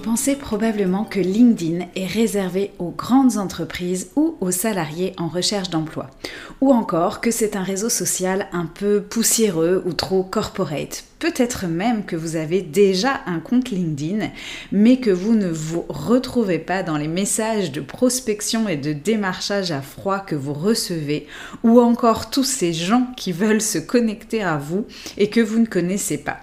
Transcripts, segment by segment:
pensez probablement que LinkedIn est réservé aux grandes entreprises ou aux salariés en recherche d'emploi, ou encore que c'est un réseau social un peu poussiéreux ou trop corporate. Peut-être même que vous avez déjà un compte LinkedIn, mais que vous ne vous retrouvez pas dans les messages de prospection et de démarchage à froid que vous recevez, ou encore tous ces gens qui veulent se connecter à vous et que vous ne connaissez pas.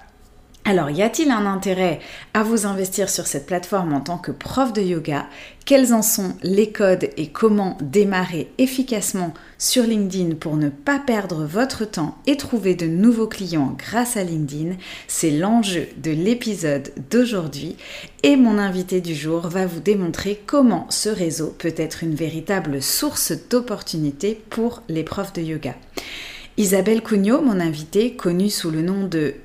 Alors, y a-t-il un intérêt à vous investir sur cette plateforme en tant que prof de yoga? Quels en sont les codes et comment démarrer efficacement sur LinkedIn pour ne pas perdre votre temps et trouver de nouveaux clients grâce à LinkedIn? C'est l'enjeu de l'épisode d'aujourd'hui et mon invité du jour va vous démontrer comment ce réseau peut être une véritable source d'opportunités pour les profs de yoga. Isabelle Cugnot, mon invitée, connue sous le nom de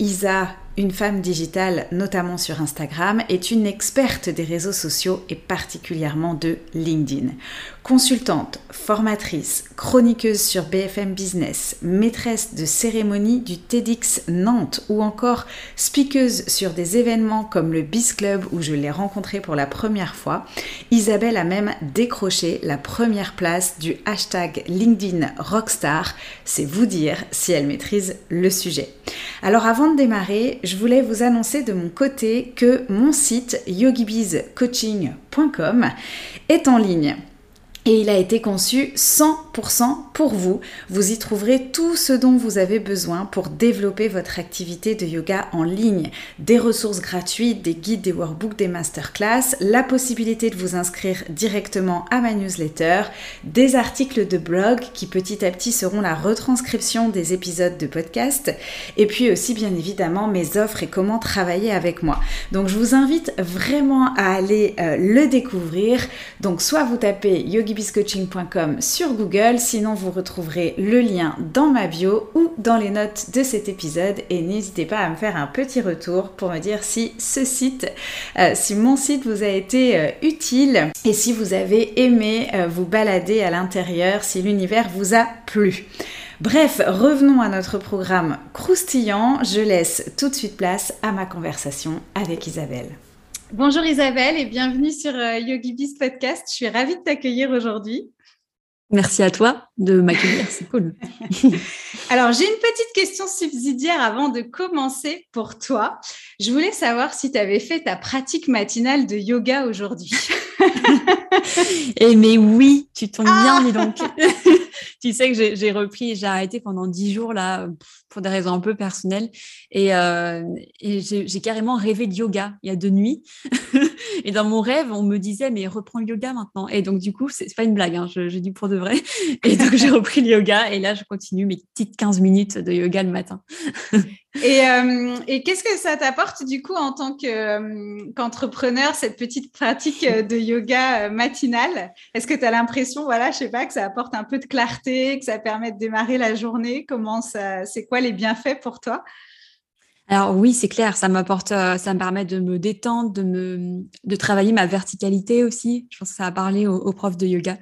Isa une femme digitale, notamment sur Instagram, est une experte des réseaux sociaux et particulièrement de LinkedIn. Consultante, formatrice, chroniqueuse sur BFM Business, maîtresse de cérémonie du TEDx Nantes ou encore speakeuse sur des événements comme le Biz Club où je l'ai rencontrée pour la première fois, Isabelle a même décroché la première place du hashtag LinkedIn Rockstar. C'est vous dire si elle maîtrise le sujet. Alors avant de démarrer, je voulais vous annoncer de mon côté que mon site yogibizcoaching.com est en ligne et il a été conçu 100% pour vous. Vous y trouverez tout ce dont vous avez besoin pour développer votre activité de yoga en ligne. Des ressources gratuites, des guides, des workbooks, des masterclass, la possibilité de vous inscrire directement à ma newsletter, des articles de blog qui petit à petit seront la retranscription des épisodes de podcast, et puis aussi bien évidemment mes offres et comment travailler avec moi. Donc je vous invite vraiment à aller euh, le découvrir. Donc soit vous tapez yogi sur Google. Sinon, vous retrouverez le lien dans ma bio ou dans les notes de cet épisode. Et n'hésitez pas à me faire un petit retour pour me dire si ce site, euh, si mon site vous a été euh, utile et si vous avez aimé euh, vous balader à l'intérieur, si l'univers vous a plu. Bref, revenons à notre programme croustillant. Je laisse tout de suite place à ma conversation avec Isabelle. Bonjour Isabelle et bienvenue sur euh, YogiBiz Podcast. Je suis ravie de t'accueillir aujourd'hui. Merci à toi de m'accueillir, c'est cool. Alors, j'ai une petite question subsidiaire avant de commencer pour toi. Je voulais savoir si tu avais fait ta pratique matinale de yoga aujourd'hui. Eh mais oui, tu tombes bien, dis donc. tu sais que j'ai repris, j'ai arrêté pendant dix jours là pour des raisons un peu personnelles et, euh, et j'ai carrément rêvé de yoga il y a deux nuits. et dans mon rêve, on me disait mais reprends le yoga maintenant. Et donc du coup, c'est pas une blague, hein, je, je, pour de vrai. Et donc j'ai repris le yoga et là je continue mes petites 15 minutes de yoga le matin. et, euh, et qu'est-ce que ça t'apporte du coup en tant euh, qu'entrepreneur cette petite pratique de yoga matinale? Est-ce que tu as l'impression, voilà, je sais pas, que ça apporte un peu de clarté, que ça permet de démarrer la journée? Comment ça, c'est quoi les bienfaits pour toi? Alors oui, c'est clair, ça m'apporte, euh, ça me permet de me détendre, de me, de travailler ma verticalité aussi. Je pense que ça a parlé aux profs de yoga.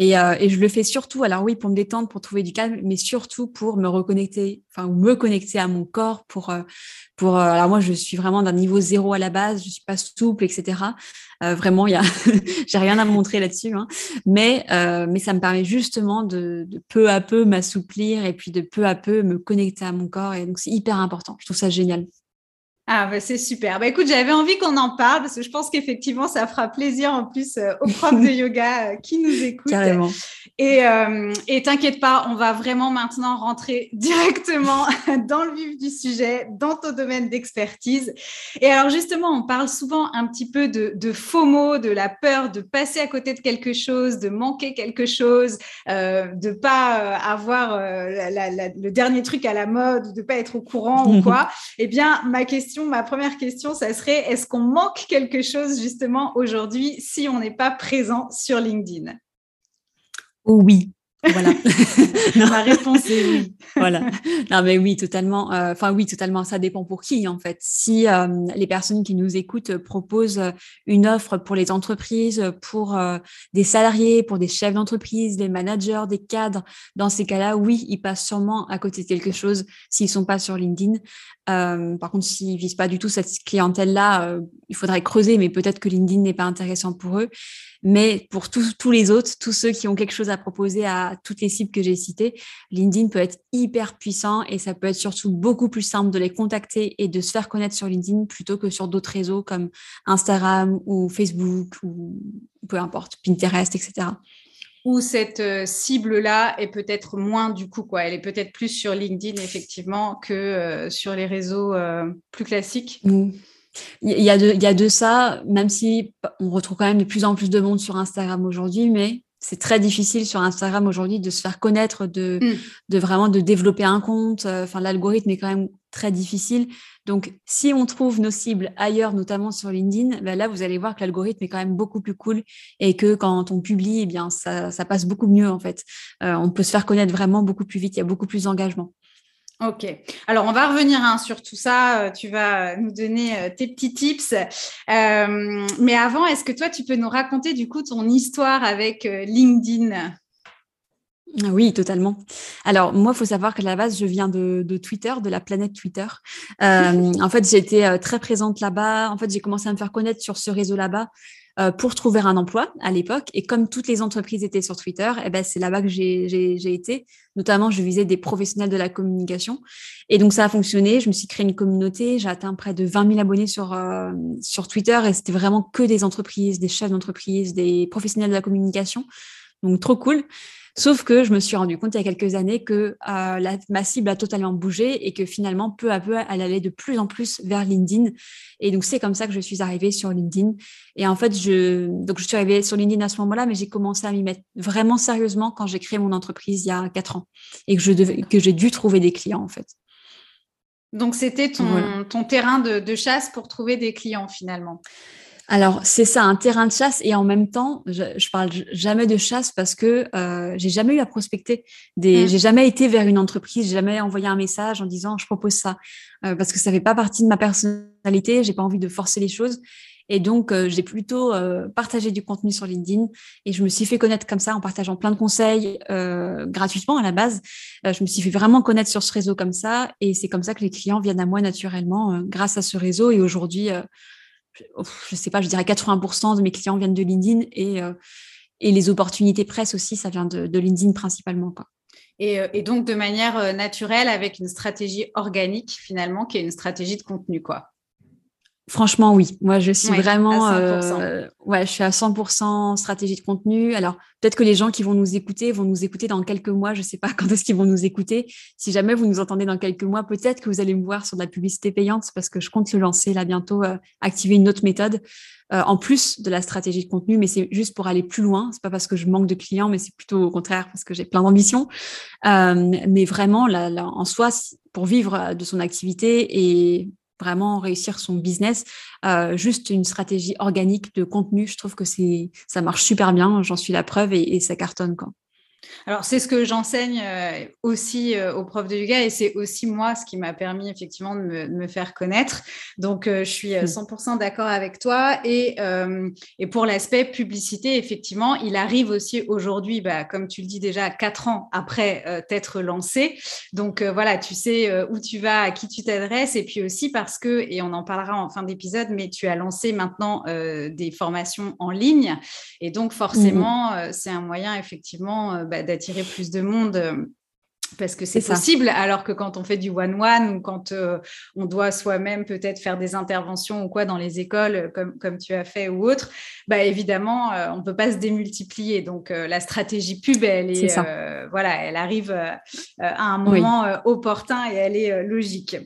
Et, euh, et, je le fais surtout, alors oui, pour me détendre, pour trouver du calme, mais surtout pour me reconnecter, enfin, me connecter à mon corps. Pour, euh, pour, euh, alors moi, je suis vraiment d'un niveau zéro à la base, je suis pas souple, etc. Euh, vraiment, il y a, j'ai rien à montrer là-dessus, hein. mais, mais ça me permet justement de, de peu à peu m'assouplir et puis de peu à peu me connecter à mon corps. Et donc, c'est hyper important. Je trouve ça génial. Ah bah c'est super. Bah écoute, j'avais envie qu'on en parle parce que je pense qu'effectivement ça fera plaisir en plus euh, aux profs de yoga euh, qui nous écoutent. Carrément. Et euh, et t'inquiète pas, on va vraiment maintenant rentrer directement dans le vif du sujet, dans ton domaine d'expertise. Et alors justement, on parle souvent un petit peu de, de FOMO, de la peur de passer à côté de quelque chose, de manquer quelque chose, de pas avoir le dernier truc à la mode, de pas être au courant ou quoi. Eh bien, ma question ma première question, ça serait est-ce qu'on manque quelque chose justement aujourd'hui si on n'est pas présent sur LinkedIn? Oh Oui, voilà. Ma réponse est oui. voilà. Non, mais oui, totalement. Euh, enfin, oui, totalement. Ça dépend pour qui, en fait. Si euh, les personnes qui nous écoutent proposent une offre pour les entreprises, pour euh, des salariés, pour des chefs d'entreprise, des managers, des cadres, dans ces cas-là, oui, ils passent sûrement à côté de quelque chose s'ils sont pas sur LinkedIn. Par contre, s'ils visent pas du tout cette clientèle-là, il faudrait creuser, mais peut-être que LinkedIn n'est pas intéressant pour eux. Mais pour tous, tous les autres, tous ceux qui ont quelque chose à proposer à toutes les cibles que j'ai citées, LinkedIn peut être hyper puissant et ça peut être surtout beaucoup plus simple de les contacter et de se faire connaître sur LinkedIn plutôt que sur d'autres réseaux comme Instagram ou Facebook ou peu importe, Pinterest, etc où cette euh, cible-là est peut-être moins du coup, quoi. Elle est peut-être plus sur LinkedIn, effectivement, que euh, sur les réseaux euh, plus classiques. Mmh. Il y, a de, il y a de ça, même si on retrouve quand même de plus en plus de monde sur Instagram aujourd'hui, mais c'est très difficile sur Instagram aujourd'hui de se faire connaître, de, mm. de vraiment de développer un compte. Enfin, l'algorithme est quand même très difficile. Donc, si on trouve nos cibles ailleurs, notamment sur LinkedIn, ben là, vous allez voir que l'algorithme est quand même beaucoup plus cool et que quand on publie, eh ça, passe beaucoup mieux en fait. Euh, on peut se faire connaître vraiment beaucoup plus vite. Il y a beaucoup plus d'engagement. Ok. Alors, on va revenir hein, sur tout ça. Euh, tu vas nous donner euh, tes petits tips. Mais avant, est-ce que toi, tu peux nous raconter du coup ton histoire avec LinkedIn? Oui, totalement. Alors, moi, il faut savoir qu'à la base, je viens de, Twitter, de la planète Twitter. en fait, j'ai été très présente là-bas. En fait, j'ai commencé à me faire connaître sur ce réseau là-bas euh, pour trouver un emploi à l'époque. Et comme toutes les entreprises étaient sur Twitter, eh ben, c'est là-bas que j'ai été. Notamment, je visais des professionnels de la communication. Et donc, ça a fonctionné. Je me suis créé une communauté. J'ai atteint près de 20 000 abonnés sur, euh, sur Twitter. Et c'était vraiment que des entreprises, des chefs d'entreprise, des professionnels de la communication. Donc, trop cool. Sauf que je me suis rendu compte il y a quelques années que euh, la, ma cible a totalement bougé et que finalement, peu à peu, elle allait de plus en plus vers LinkedIn. Et donc, c'est comme ça que je suis arrivée sur LinkedIn. Et en fait, je, donc, je suis arrivée sur LinkedIn à ce moment-là, mais j'ai commencé à m'y mettre vraiment sérieusement quand j'ai créé mon entreprise il y a quatre ans et que, je devais, que j'ai dû trouver des clients, en fait. Donc, c'était ton, ton terrain de, de chasse pour trouver des clients finalement. Alors, c'est ça, un terrain de chasse. Et en même temps, je, je parle jamais de chasse parce que euh, j'ai jamais eu à prospecter. Des, mmh. J'ai jamais été vers une entreprise, j'ai jamais envoyé un message en disant je propose ça. Euh, parce que ça fait pas partie de ma personnalité, j'ai pas envie de forcer les choses. Et donc, euh, j'ai plutôt euh, partagé du contenu sur LinkedIn et je me suis fait connaître comme ça en partageant plein de conseils euh, gratuitement à la base. je me suis fait vraiment connaître sur ce réseau comme ça et c'est comme ça que les clients viennent à moi naturellement grâce à ce réseau. Et aujourd'hui, je sais pas, je dirais 80% de mes clients viennent de LinkedIn et, euh, et les opportunités presse aussi, ça vient de, de LinkedIn principalement. Quoi. Et, euh, et, donc de manière euh, naturelle avec une stratégie organique finalement qui est une stratégie de contenu quoi. Franchement, oui. Moi, je suis vraiment, euh, ouais, je suis à 100% stratégie de contenu. Alors, peut-être que les gens qui vont nous écouter vont nous écouter dans quelques mois. Je sais pas quand est-ce qu'ils vont nous écouter. Si jamais vous nous entendez dans quelques mois, peut-être que vous allez me voir sur de la publicité payante parce que je compte le lancer là bientôt, euh, activer une autre méthode euh, en plus de la stratégie de contenu. Mais c'est juste pour aller plus loin. C'est pas parce que je manque de clients, mais c'est plutôt au contraire parce que j'ai plein d'ambition. mais vraiment, là, là, en soi, pour vivre de son activité et vraiment réussir son business. Euh, juste une stratégie organique de contenu, je trouve que c'est ça marche super bien. J'en suis la preuve et, et ça cartonne quoi. Alors, c'est ce que j'enseigne euh, aussi euh, aux profs de yoga et c'est aussi moi ce qui m'a permis effectivement de me, faire connaître. Donc, euh, je suis 100% mmh. d'accord avec toi. Et, et pour l'aspect publicité, effectivement, il arrive aussi aujourd'hui, bah, comme tu le dis déjà, quatre ans après t'être lancé. Donc, voilà, tu sais où tu vas, à qui tu t'adresses. Et puis aussi parce que, et on en parlera en fin d'épisode, mais tu as lancé maintenant des formations en ligne. Et donc, forcément, mmh. c'est un moyen effectivement bah, d'attirer plus de monde euh, parce que c'est possible, alors que quand on fait du one-one ou quand euh, on doit soi-même peut-être faire des interventions ou quoi dans les écoles, comme, comme tu as fait ou autre, bah évidemment, euh, on ne peut pas se démultiplier. Donc, euh, la stratégie pub, elle, est, voilà, elle arrive à un moment opportun et elle est logique.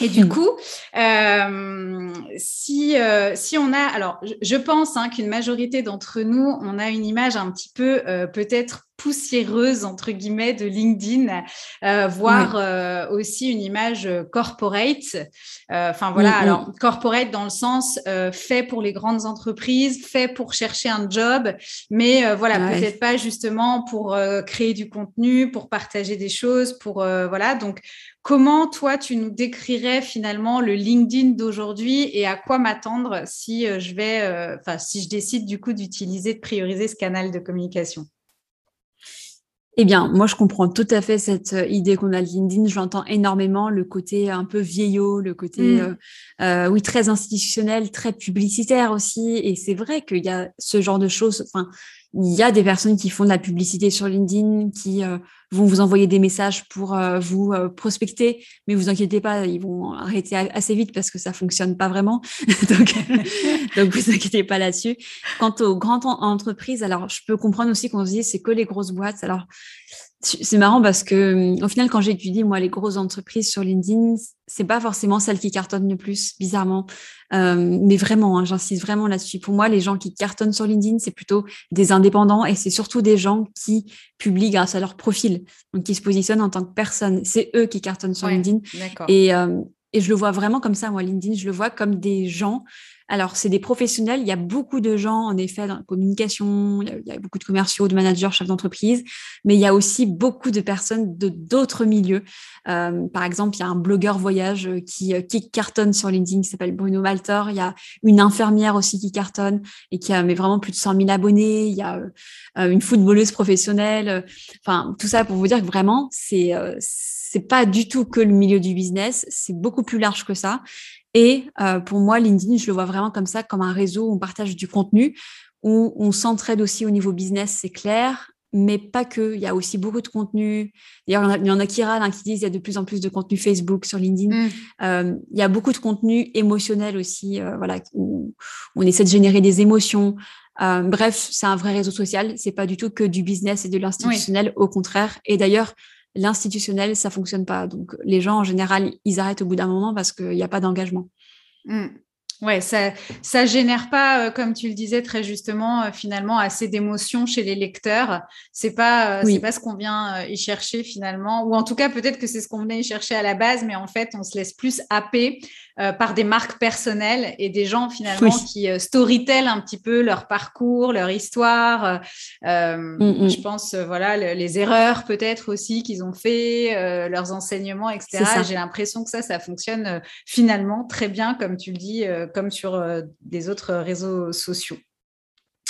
Et du hmm. coup, euh, si, euh, si on a, alors je, pense hein, qu'une majorité d'entre nous, on a une image un petit peu euh, peut-être poussiéreuse entre guillemets de LinkedIn, voire aussi une image corporate. Enfin voilà, hmm, hmm. alors corporate dans le sens fait pour les grandes entreprises, fait pour chercher un job, mais voilà peut-être pas justement pour créer du contenu, pour partager des choses, pour voilà donc Comment toi, tu nous décrirais finalement le LinkedIn d'aujourd'hui et à quoi m'attendre si euh, je vais, euh, enfin, si je décide du coup d'utiliser, de prioriser ce canal de communication? Eh bien, moi, je comprends tout à fait cette euh, idée qu'on a de LinkedIn. J'entends énormément le côté un peu vieillot, le côté, mmh. oui, très institutionnel, très publicitaire aussi. Et c'est vrai qu'il y a ce genre de choses. Enfin, il y a des personnes qui font de la publicité sur LinkedIn, qui euh, vont vous envoyer des messages pour euh, vous euh, prospecter, mais vous inquiétez pas, ils vont arrêter assez vite parce que ça fonctionne pas vraiment. donc, donc vous inquiétez pas là-dessus. Quant aux grandes entreprises, alors je peux comprendre aussi qu'on se dit c'est que les grosses boîtes. Alors c'est marrant parce que au final, quand j'étudie moi les grosses entreprises sur LinkedIn, c'est pas forcément celles qui cartonnent le plus, bizarrement. Euh, mais vraiment, hein, j'insiste vraiment là-dessus. Pour moi, les gens qui cartonnent sur LinkedIn, c'est plutôt des indépendants et c'est surtout des gens qui publient grâce à leur profil, donc qui se positionnent en tant que personne. C'est eux qui cartonnent sur LinkedIn. Et, euh, et je le vois vraiment comme ça, moi, LinkedIn, je le vois comme des gens alors, c'est des professionnels. Il y a beaucoup de gens, en effet, dans la communication. Il y a, beaucoup de commerciaux, de managers, chefs d'entreprise. Mais il y a aussi beaucoup de personnes de d'autres milieux. Euh, par exemple, il y a un blogueur voyage euh, qui, euh, qui cartonne sur LinkedIn qui s'appelle Bruno Malter. Il y a une infirmière aussi qui cartonne et qui a mais vraiment plus de 100 000 abonnés. Il y a une footballeuse professionnelle. Enfin, tout ça pour vous dire que vraiment, c'est c'est pas du tout que le milieu du business, c'est beaucoup plus large que ça. Et euh, pour moi, LinkedIn, je le vois vraiment comme ça, comme un réseau où on partage du contenu, où on s'entraide aussi au niveau business, c'est clair, mais pas que. Il y a aussi beaucoup de contenu. D'ailleurs, il y en a qui râlent, hein, qui disent qu'il y a de plus en plus de contenu Facebook sur LinkedIn. Mm. Euh, il y a beaucoup de contenu émotionnel aussi, euh, voilà, où on essaie de générer des émotions. bref, c'est un vrai réseau social. C'est pas du tout que du business et de l'institutionnel, au contraire. Et d'ailleurs, l'institutionnel, ça fonctionne pas. Donc, les gens, en général, ils arrêtent au bout d'un moment parce qu'il n'y a pas d'engagement. Mmh. Ouais, ça ça génère pas, euh, comme tu le disais très justement, euh, finalement assez d'émotions chez les lecteurs. C'est pas euh, c'est pas ce qu'on vient y chercher finalement, ou en tout cas peut-être que c'est ce qu'on venait y chercher à la base, mais en fait on se laisse plus happer par des marques personnelles et des gens finalement qui storytellent un petit peu leur parcours, leur histoire. Mm, mm. Je pense voilà les erreurs peut-être aussi qu'ils ont fait, leurs enseignements, etc. J'ai l'impression que ça ça fonctionne finalement très bien comme tu le dis comme sur euh, des autres réseaux sociaux.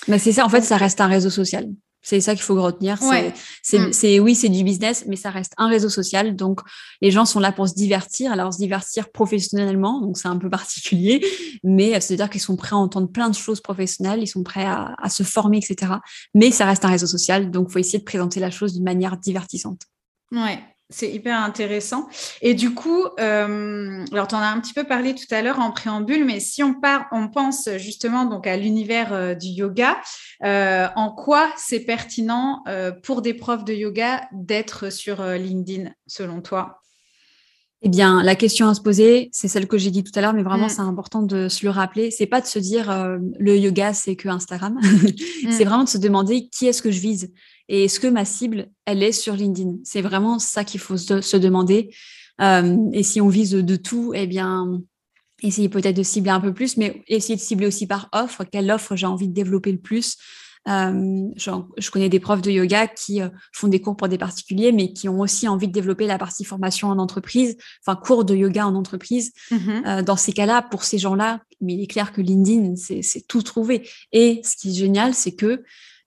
Mais c'est ça, en fait, ça reste un réseau social. C'est ça qu'il faut retenir. Mm. C'est oui, c'est du business, mais ça reste un réseau social. Donc, les gens sont là pour se divertir. Alors, se divertir professionnellement, donc c'est un peu particulier, mais c'est-à-dire qu'ils sont prêts à entendre plein de choses professionnelles, ils sont prêts à, à se former, etc. Mais ça reste un réseau social, donc il faut essayer de présenter la chose d'une manière divertissante. Ouais, c'est hyper intéressant. Et du coup, euh, alors tu en as un petit peu parlé tout à l'heure en préambule, mais si on part, on pense justement donc à l'univers euh, du yoga, euh, en quoi c'est pertinent pour des profs de yoga d'être sur LinkedIn, selon toi? Eh bien, la question à se poser, c'est celle que j'ai dit tout à l'heure, mais vraiment, mm. c'est important de se le rappeler. C'est pas de se dire le yoga, c'est que Instagram. Mm. c'est vraiment de se demander qui est-ce que je vise. Et est-ce que ma cible, elle est sur LinkedIn? C'est vraiment ça qu'il faut se, demander. Euh, et si on vise de tout, eh bien, essayer peut-être de cibler un peu plus, mais essayer de cibler aussi par offre. Quelle offre j'ai envie de développer le plus euh, je connais des profs de yoga qui euh, font des cours pour des particuliers, mais qui ont aussi envie de développer la partie formation en entreprise, enfin cours de yoga en entreprise. Mm-hmm. dans ces cas-là, pour ces gens-là, mais il est clair que LinkedIn, c'est tout trouvé. Et ce qui est génial, c'est que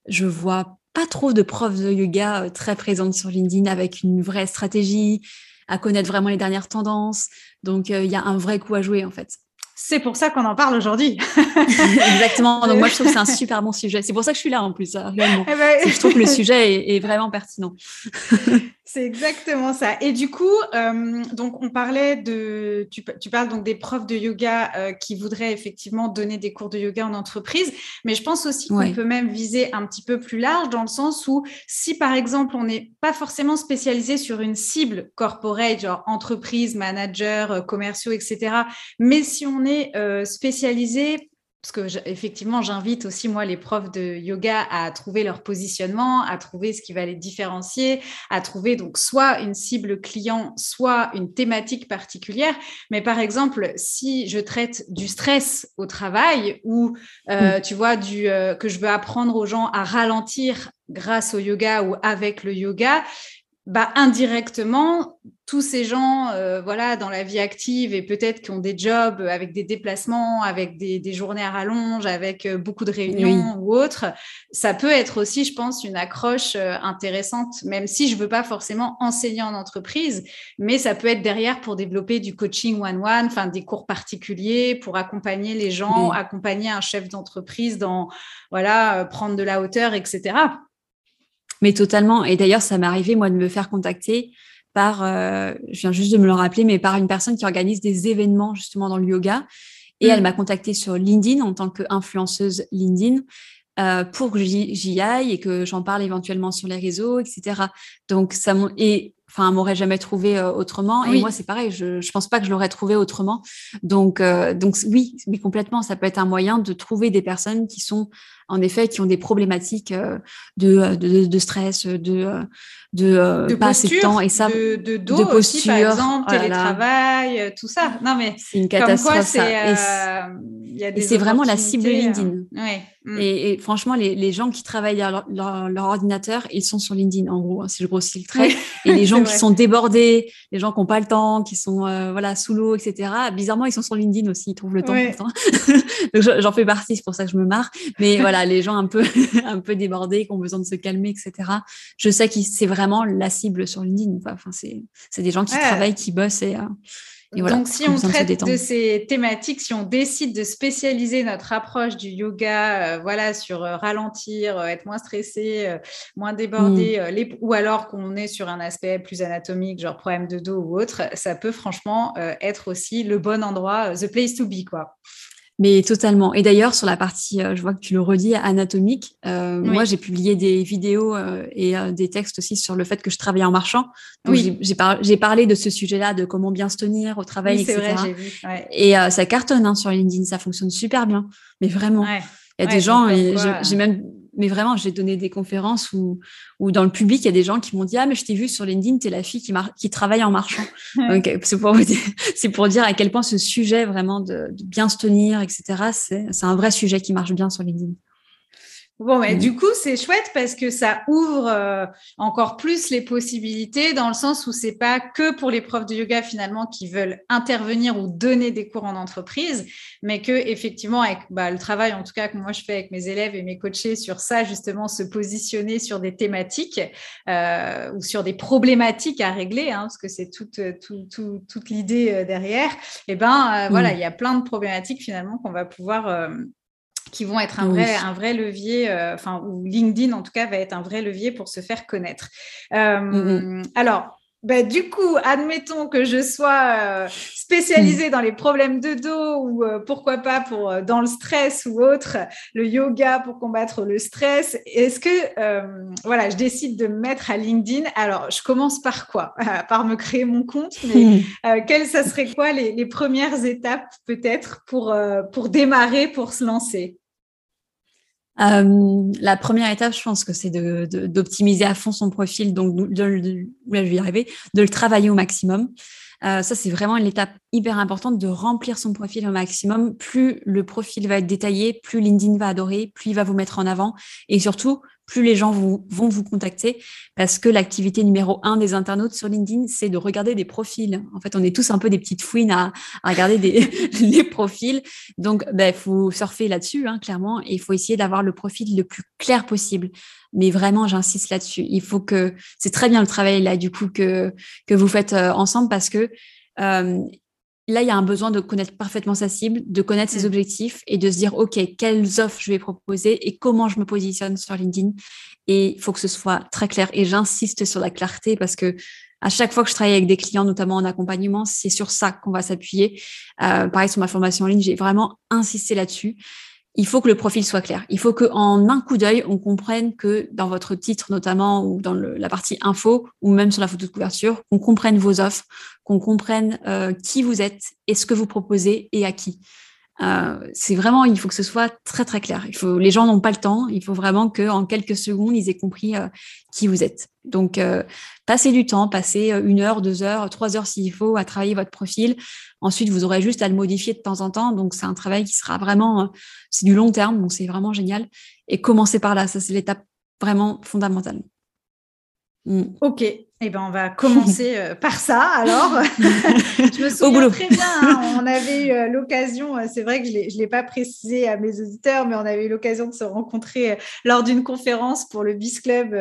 je vois pas trop de profs de yoga euh, très présentes sur LinkedIn avec une vraie stratégie, à connaître vraiment les dernières tendances. Donc, euh, il y a un vrai coup à jouer en fait. C'est pour ça qu'on en parle aujourd'hui. Exactement. Donc moi, je trouve que c'est un super bon sujet. C'est pour ça que je suis là en plus. Hein, réellement. Eh ben je trouve que le sujet est vraiment pertinent. C'est exactement ça. Et du coup, euh, donc on parlait de, tu, parles donc des profs de yoga euh, qui voudraient effectivement donner des cours de yoga en entreprise, mais je pense aussi qu'on peut même viser un petit peu plus large dans le sens où si par exemple on n'est pas forcément spécialisé sur une cible corporate, genre entreprise, manager, euh, commerciaux, etc., mais si on est spécialisé parce que effectivement, j'invite aussi moi les profs de yoga à trouver leur positionnement, à trouver ce qui va les différencier, à trouver donc soit une cible client, soit une thématique particulière. Mais par exemple, si je traite du stress au travail ou euh, tu vois du euh, que je veux apprendre aux gens à ralentir grâce au yoga ou avec le yoga, bah, indirectement, tous ces gens euh, voilà, dans la vie active et peut-être qui ont des jobs avec des déplacements, avec des, journées à rallonge, avec euh, beaucoup de réunions ou autres, ça peut être aussi, je pense, une accroche euh, intéressante, même si je ne veux pas forcément enseigner en entreprise, mais ça peut être derrière pour développer du coaching one-one, enfin des cours particuliers, pour accompagner les gens, accompagner un chef d'entreprise dans voilà, prendre de la hauteur, etc. Mais totalement. Et d'ailleurs, ça m'est arrivé, moi, de me faire contacter par, euh, je viens juste de me le rappeler, mais par une personne qui organise des événements justement dans le yoga. Et elle mm. m'a contactée sur LinkedIn en tant qu'influenceuse LinkedIn euh, pour que j'y aille et que j'en parle éventuellement sur les réseaux, etc. Donc, ça et enfin, m'aurait jamais trouvé euh, autrement. Et moi, c'est pareil, je ne pense pas que je l'aurais trouvé autrement. Donc, euh, donc oui, mais complètement, ça peut être un moyen de trouver des personnes qui sont, en effet, qui ont des problématiques euh, de, de, de, stress, de, de, de pas assez de temps et ça, de, de dos de posture, aussi, par exemple, oh télétravail, tout ça. Non, mais c'est une catastrophe. ça. et c'est vraiment la cible LinkedIn. Ouais. Mm. Et, franchement, les, les, gens qui travaillent leur, leur, ordinateur, ils sont sur LinkedIn, en gros, hein, si je grossis le trait. Et les gens qui sont débordés, les gens qui n'ont pas le temps, qui sont euh, voilà sous l'eau, etc. Bizarrement, ils sont sur LinkedIn aussi, ils trouvent le temps. Donc j'en fais partie, c'est pour ça que je me marre. Mais voilà, les gens un peu un peu débordés, qui ont besoin de se calmer, etc. Je sais que c'est vraiment la cible sur LinkedIn. Enfin, c'est des gens qui travaillent, qui bossent et euh, donc, si on traite de, ces thématiques, si on décide de spécialiser notre approche du yoga, euh, voilà, sur euh, ralentir, euh, être moins stressé, moins débordé, mm. ou alors qu'on est sur un aspect plus anatomique, genre problème de dos ou autre, ça peut franchement être aussi le bon endroit, the place to be, quoi. Mais totalement. Et d'ailleurs, sur la partie, euh, je vois que tu le redis, anatomique, euh, moi, j'ai publié des vidéos euh, et des textes aussi sur le fait que je travaillais en marchant. Donc, oui. j'ai parlé de ce sujet-là, de comment bien se tenir au travail, oui, etc. Vrai, vu. Et ça cartonne hein, sur LinkedIn, ça fonctionne super bien. Mais vraiment, il y a des gens, et j'ai même mais vraiment, j'ai donné des conférences où, où, dans le public, il y a des gens qui m'ont dit Ah, mais je t'ai vu sur LinkedIn, tu es la fille qui, qui travaille en marchant. c'est pour, pour, dire à quel point ce sujet vraiment de, de bien se tenir, etc., c'est un vrai sujet qui marche bien sur LinkedIn. Bon, mais du coup, c'est chouette parce que ça ouvre euh, encore plus les possibilités dans le sens où c'est pas que pour les profs de yoga finalement qui veulent intervenir ou donner des cours en entreprise, mais que effectivement avec bah, le travail en tout cas que moi je fais avec mes élèves et mes coachés sur ça justement se positionner sur des thématiques euh, ou sur des problématiques à régler, hein, parce que c'est toute toute, toute l'idée euh, derrière. Et eh ben voilà, il y a plein de problématiques finalement qu'on va pouvoir qui vont être un vrai, un vrai levier, euh, enfin, ou LinkedIn en tout cas va être un vrai levier pour se faire connaître. Euh, mm-hmm. Alors, bah, du coup, admettons que je sois euh, spécialisée mm. dans les problèmes de dos ou pourquoi pas pour dans le stress ou autre, le yoga pour combattre le stress. Est-ce que voilà, je décide de me mettre à LinkedIn? Alors, je commence par quoi? Par me créer mon compte, mais mm. quelles ça serait quoi les, les premières étapes peut-être pour pour démarrer, pour se lancer? Euh, la première étape, je pense que c'est d'optimiser à fond son profil, donc de, je vais y arriver, de le travailler au maximum. Euh, ça, c'est vraiment une étape hyper importante de remplir son profil au maximum. Plus le profil va être détaillé, plus LinkedIn va adorer, plus il va vous mettre en avant et surtout, plus les gens vont vous contacter parce que l'activité numéro un des internautes sur LinkedIn, c'est de regarder des profils. En fait, on est tous un peu des petites fouines à, regarder des, les profils. Donc, il ben, faut surfer là-dessus, hein, clairement, et il faut essayer d'avoir le profil le plus clair possible. Mais vraiment, j'insiste là-dessus. Il faut que c'est très bien le travail là, du coup, que, que vous faites euh, ensemble parce que euh, là, il y a un besoin de connaître parfaitement sa cible, de connaître ses mm. objectifs et de se dire, OK, quelles offres je vais proposer et comment je me positionne sur LinkedIn. Et il faut que ce soit très clair. Et j'insiste sur la clarté parce que à chaque fois que je travaille avec des clients, notamment en accompagnement, c'est sur ça qu'on va s'appuyer. Euh, pareil, sur ma formation en ligne, j'ai vraiment insisté là-dessus il faut que le profil soit clair. Il faut qu'en un coup d'œil, on comprenne que dans votre titre notamment, ou dans la partie info, ou même sur la photo de couverture, qu'on comprenne vos offres, qu'on comprenne euh, qui vous êtes et ce que vous proposez et à qui. Euh, c'est vraiment, il faut que ce soit très très clair. Les gens n'ont pas le temps. Il faut vraiment qu'en quelques secondes, ils aient compris euh, qui vous êtes. Donc, euh, passez du temps, passez une heure, deux heures, trois heures s'il faut à travailler votre profil. Ensuite, vous aurez juste à le modifier de temps en temps. Donc, c'est un travail qui sera vraiment, c'est du long terme, donc c'est vraiment génial. Et commencez par là, ça c'est l'étape vraiment fondamentale. Mm. Ok, eh ben, on va commencer euh, par ça. Alors, je me souviens très bien, hein, on avait eu euh, l'occasion, euh, c'est vrai que je ne l'ai pas précisé à mes auditeurs, mais on avait eu l'occasion de se rencontrer lors d'une conférence pour le BIS Club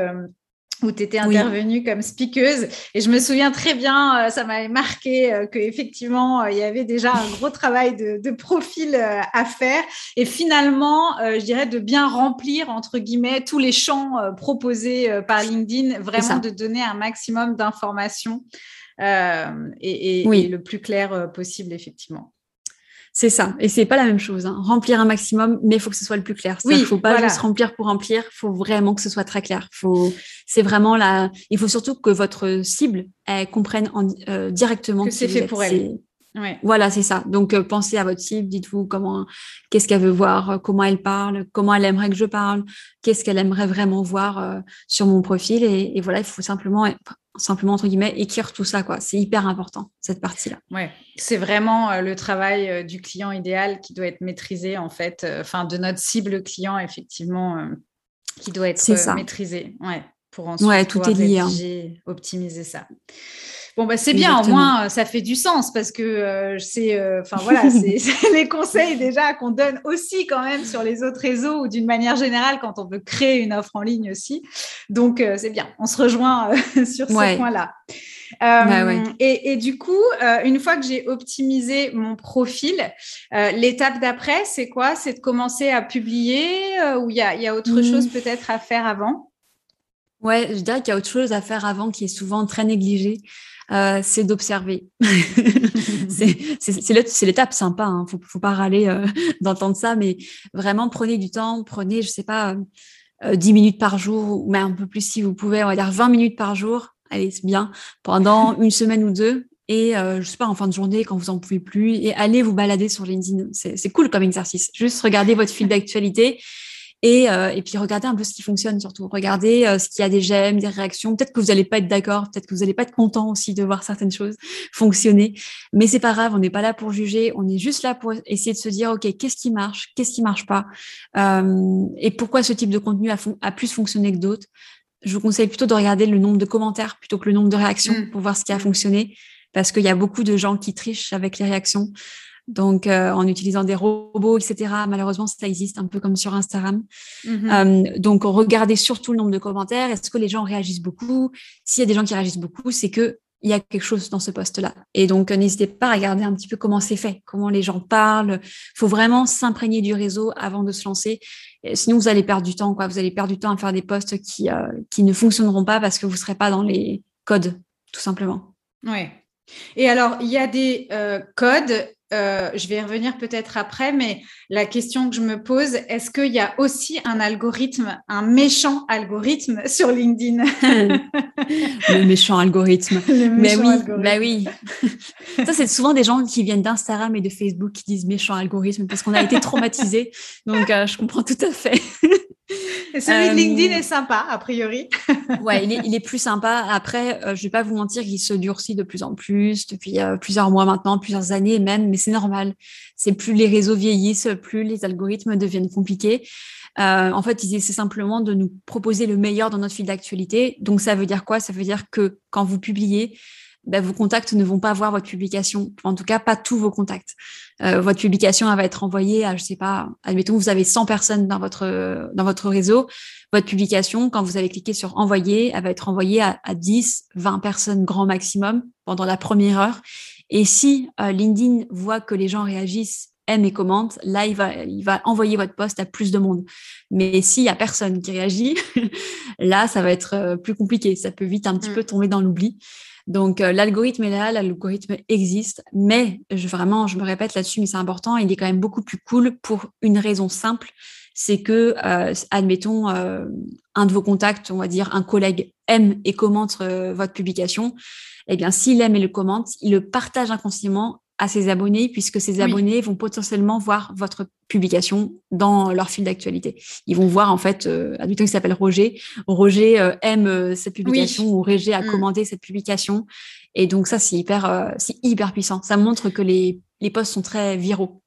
où tu étais intervenue comme speakeuse. Et je me souviens très bien, euh, ça m'avait marqué euh, qu'effectivement, euh, il y avait déjà un gros travail de, profil à faire. Et finalement, je dirais de bien remplir, entre guillemets, tous les champs proposés par LinkedIn, vraiment de donner un maximum d'informations et, et, le plus clair possible, effectivement. C'est ça. Et c'est pas la même chose. Hein. Remplir un maximum, mais il faut que ce soit le plus clair. Il ne faut pas juste remplir pour remplir. Il faut vraiment que ce soit très clair. Faut, c'est vraiment la. Il faut surtout que votre cible elle comprenne en, euh, directement que c'est fait pour elle. Voilà, c'est ça. Donc euh, pensez à votre cible. Dites-vous comment, qu'est-ce qu'elle veut voir, comment elle parle, comment elle aimerait que je parle, qu'est-ce qu'elle aimerait vraiment voir euh, sur mon profil. Et, et, voilà, il faut simplement simplement entre guillemets écrire tout ça quoi. C'est hyper important cette partie là ouais. C'est vraiment euh, le travail euh, du client idéal qui doit être maîtrisé en fait euh, enfin de notre cible client effectivement qui doit être maîtrisé. Ouais. Pour ensuite ouais, tout est lié, hein. optimiser ça Bon, bah, c'est bien, au moins, ça fait du sens parce que euh, c'est, euh, voilà, c'est les conseils déjà qu'on donne aussi quand même sur les autres réseaux ou d'une manière générale quand on veut créer une offre en ligne aussi. Donc, euh, c'est bien, on se rejoint sur ce point-là. et, et, du coup, une fois que j'ai optimisé mon profil, l'étape d'après, c'est quoi? C'est de commencer à publier ou il y a, y a, autre mmh. chose peut-être à faire avant? Ouais, je dirais qu'il y a autre chose à faire avant qui est souvent très négligé. Euh, c'est d'observer. c'est l'étape sympa, hein. faut, faut pas râler euh, d'entendre ça, mais vraiment prenez du temps, prenez, je sais pas, euh, 10 minutes par jour, ou même un peu plus si vous pouvez, on va dire 20 minutes par jour, allez, c'est bien, pendant une semaine ou deux, et euh, je sais pas en fin de journée quand vous en pouvez plus et allez vous balader sur LinkedIn. C'est cool comme exercice. Juste regardez votre fil d'actualité et, euh, et puis regardez un peu ce qui fonctionne surtout. Regardez euh, ce qu'il y a des j'aime, des réactions. Peut-être que vous n'allez pas être d'accord, peut-être que vous n'allez pas être content aussi de voir certaines choses fonctionner. Mais c'est pas grave, on n'est pas là pour juger, on est juste là pour essayer de se dire, OK, qu'est-ce qui marche, qu'est-ce qui marche pas, euh, et pourquoi ce type de contenu a, a plus fonctionné que d'autres. Je vous conseille plutôt de regarder le nombre de commentaires plutôt que le nombre de réactions mmh. pour voir ce qui a fonctionné, parce qu'il y a beaucoup de gens qui trichent avec les réactions. Donc, euh, en utilisant des robots, etc. Malheureusement, ça existe un peu comme sur Instagram. Mhm. Euh, donc, regardez surtout le nombre de commentaires. Est-ce que les gens réagissent beaucoup? S'il y a des gens qui réagissent beaucoup, c'est que il y a quelque chose dans ce poste-là. Et donc, euh, n'hésitez pas à regarder un petit peu comment c'est fait, comment les gens parlent. Il faut vraiment s'imprégner du réseau avant de se lancer. sinon, vous allez perdre du temps. Quoi. Vous allez perdre du temps à faire des postes qui, qui ne fonctionneront pas parce que vous ne serez pas dans les codes, tout simplement. Oui. Et alors, il y a des codes euh, je vais y revenir peut-être après, mais la question que je me pose, est-ce qu'il y a aussi un algorithme, un méchant algorithme sur LinkedIn? Le méchant algorithme. mais oui, bah oui. Ça, c'est souvent des gens qui viennent d'Instagram et de Facebook qui disent méchant algorithme parce qu'on a été traumatisés. Donc, euh, je comprends tout à fait. Et celui de LinkedIn euh, est sympa, a priori. ouais, il est, plus sympa. Après, euh, je vais pas vous mentir, il se durcit de plus en plus depuis euh, plusieurs mois maintenant, plusieurs années même, mais c'est normal. C'est plus les réseaux vieillissent, plus les algorithmes deviennent compliqués. en fait, ils essaient simplement de nous proposer le meilleur dans notre fil d'actualité. Donc, ça veut dire quoi? Ça veut dire que quand vous publiez, ben, vos contacts ne vont pas voir votre publication. En tout cas, pas tous vos contacts. Euh, votre publication elle va être envoyée à, je sais pas, admettons, vous avez 100 personnes dans votre, dans votre réseau. Votre publication, quand vous avez cliqué sur envoyer, elle va être envoyée à, à 10, 20 personnes grand maximum pendant la première heure. Et si LinkedIn voit que les gens réagissent aime et commente, là, il va, il va envoyer votre poste à plus de monde. Mais s'il y a personne qui réagit, là, ça va être euh, plus compliqué. Ça peut vite un petit mm. peu tomber dans l'oubli. Donc, euh, l'algorithme est là, l'algorithme existe, mais vraiment, je me répète là-dessus, mais c'est important, il est quand même beaucoup plus cool pour une raison simple, c'est que, euh, admettons, un de vos contacts, on va dire un collègue, aime et commente votre publication, eh bien, s'il aime et le commente, il le partage inconsciemment à ses abonnés, puisque ses abonnés vont potentiellement voir votre publication dans leur fil d'actualité. Ils vont voir, en fait, euh, admettons qu'il s'appelle Roger. Roger euh, aime euh, cette publication ou Roger a mm. commandé cette publication. Et donc, ça, c'est hyper, euh, c'est hyper puissant. Ça montre que les, les posts sont très viraux.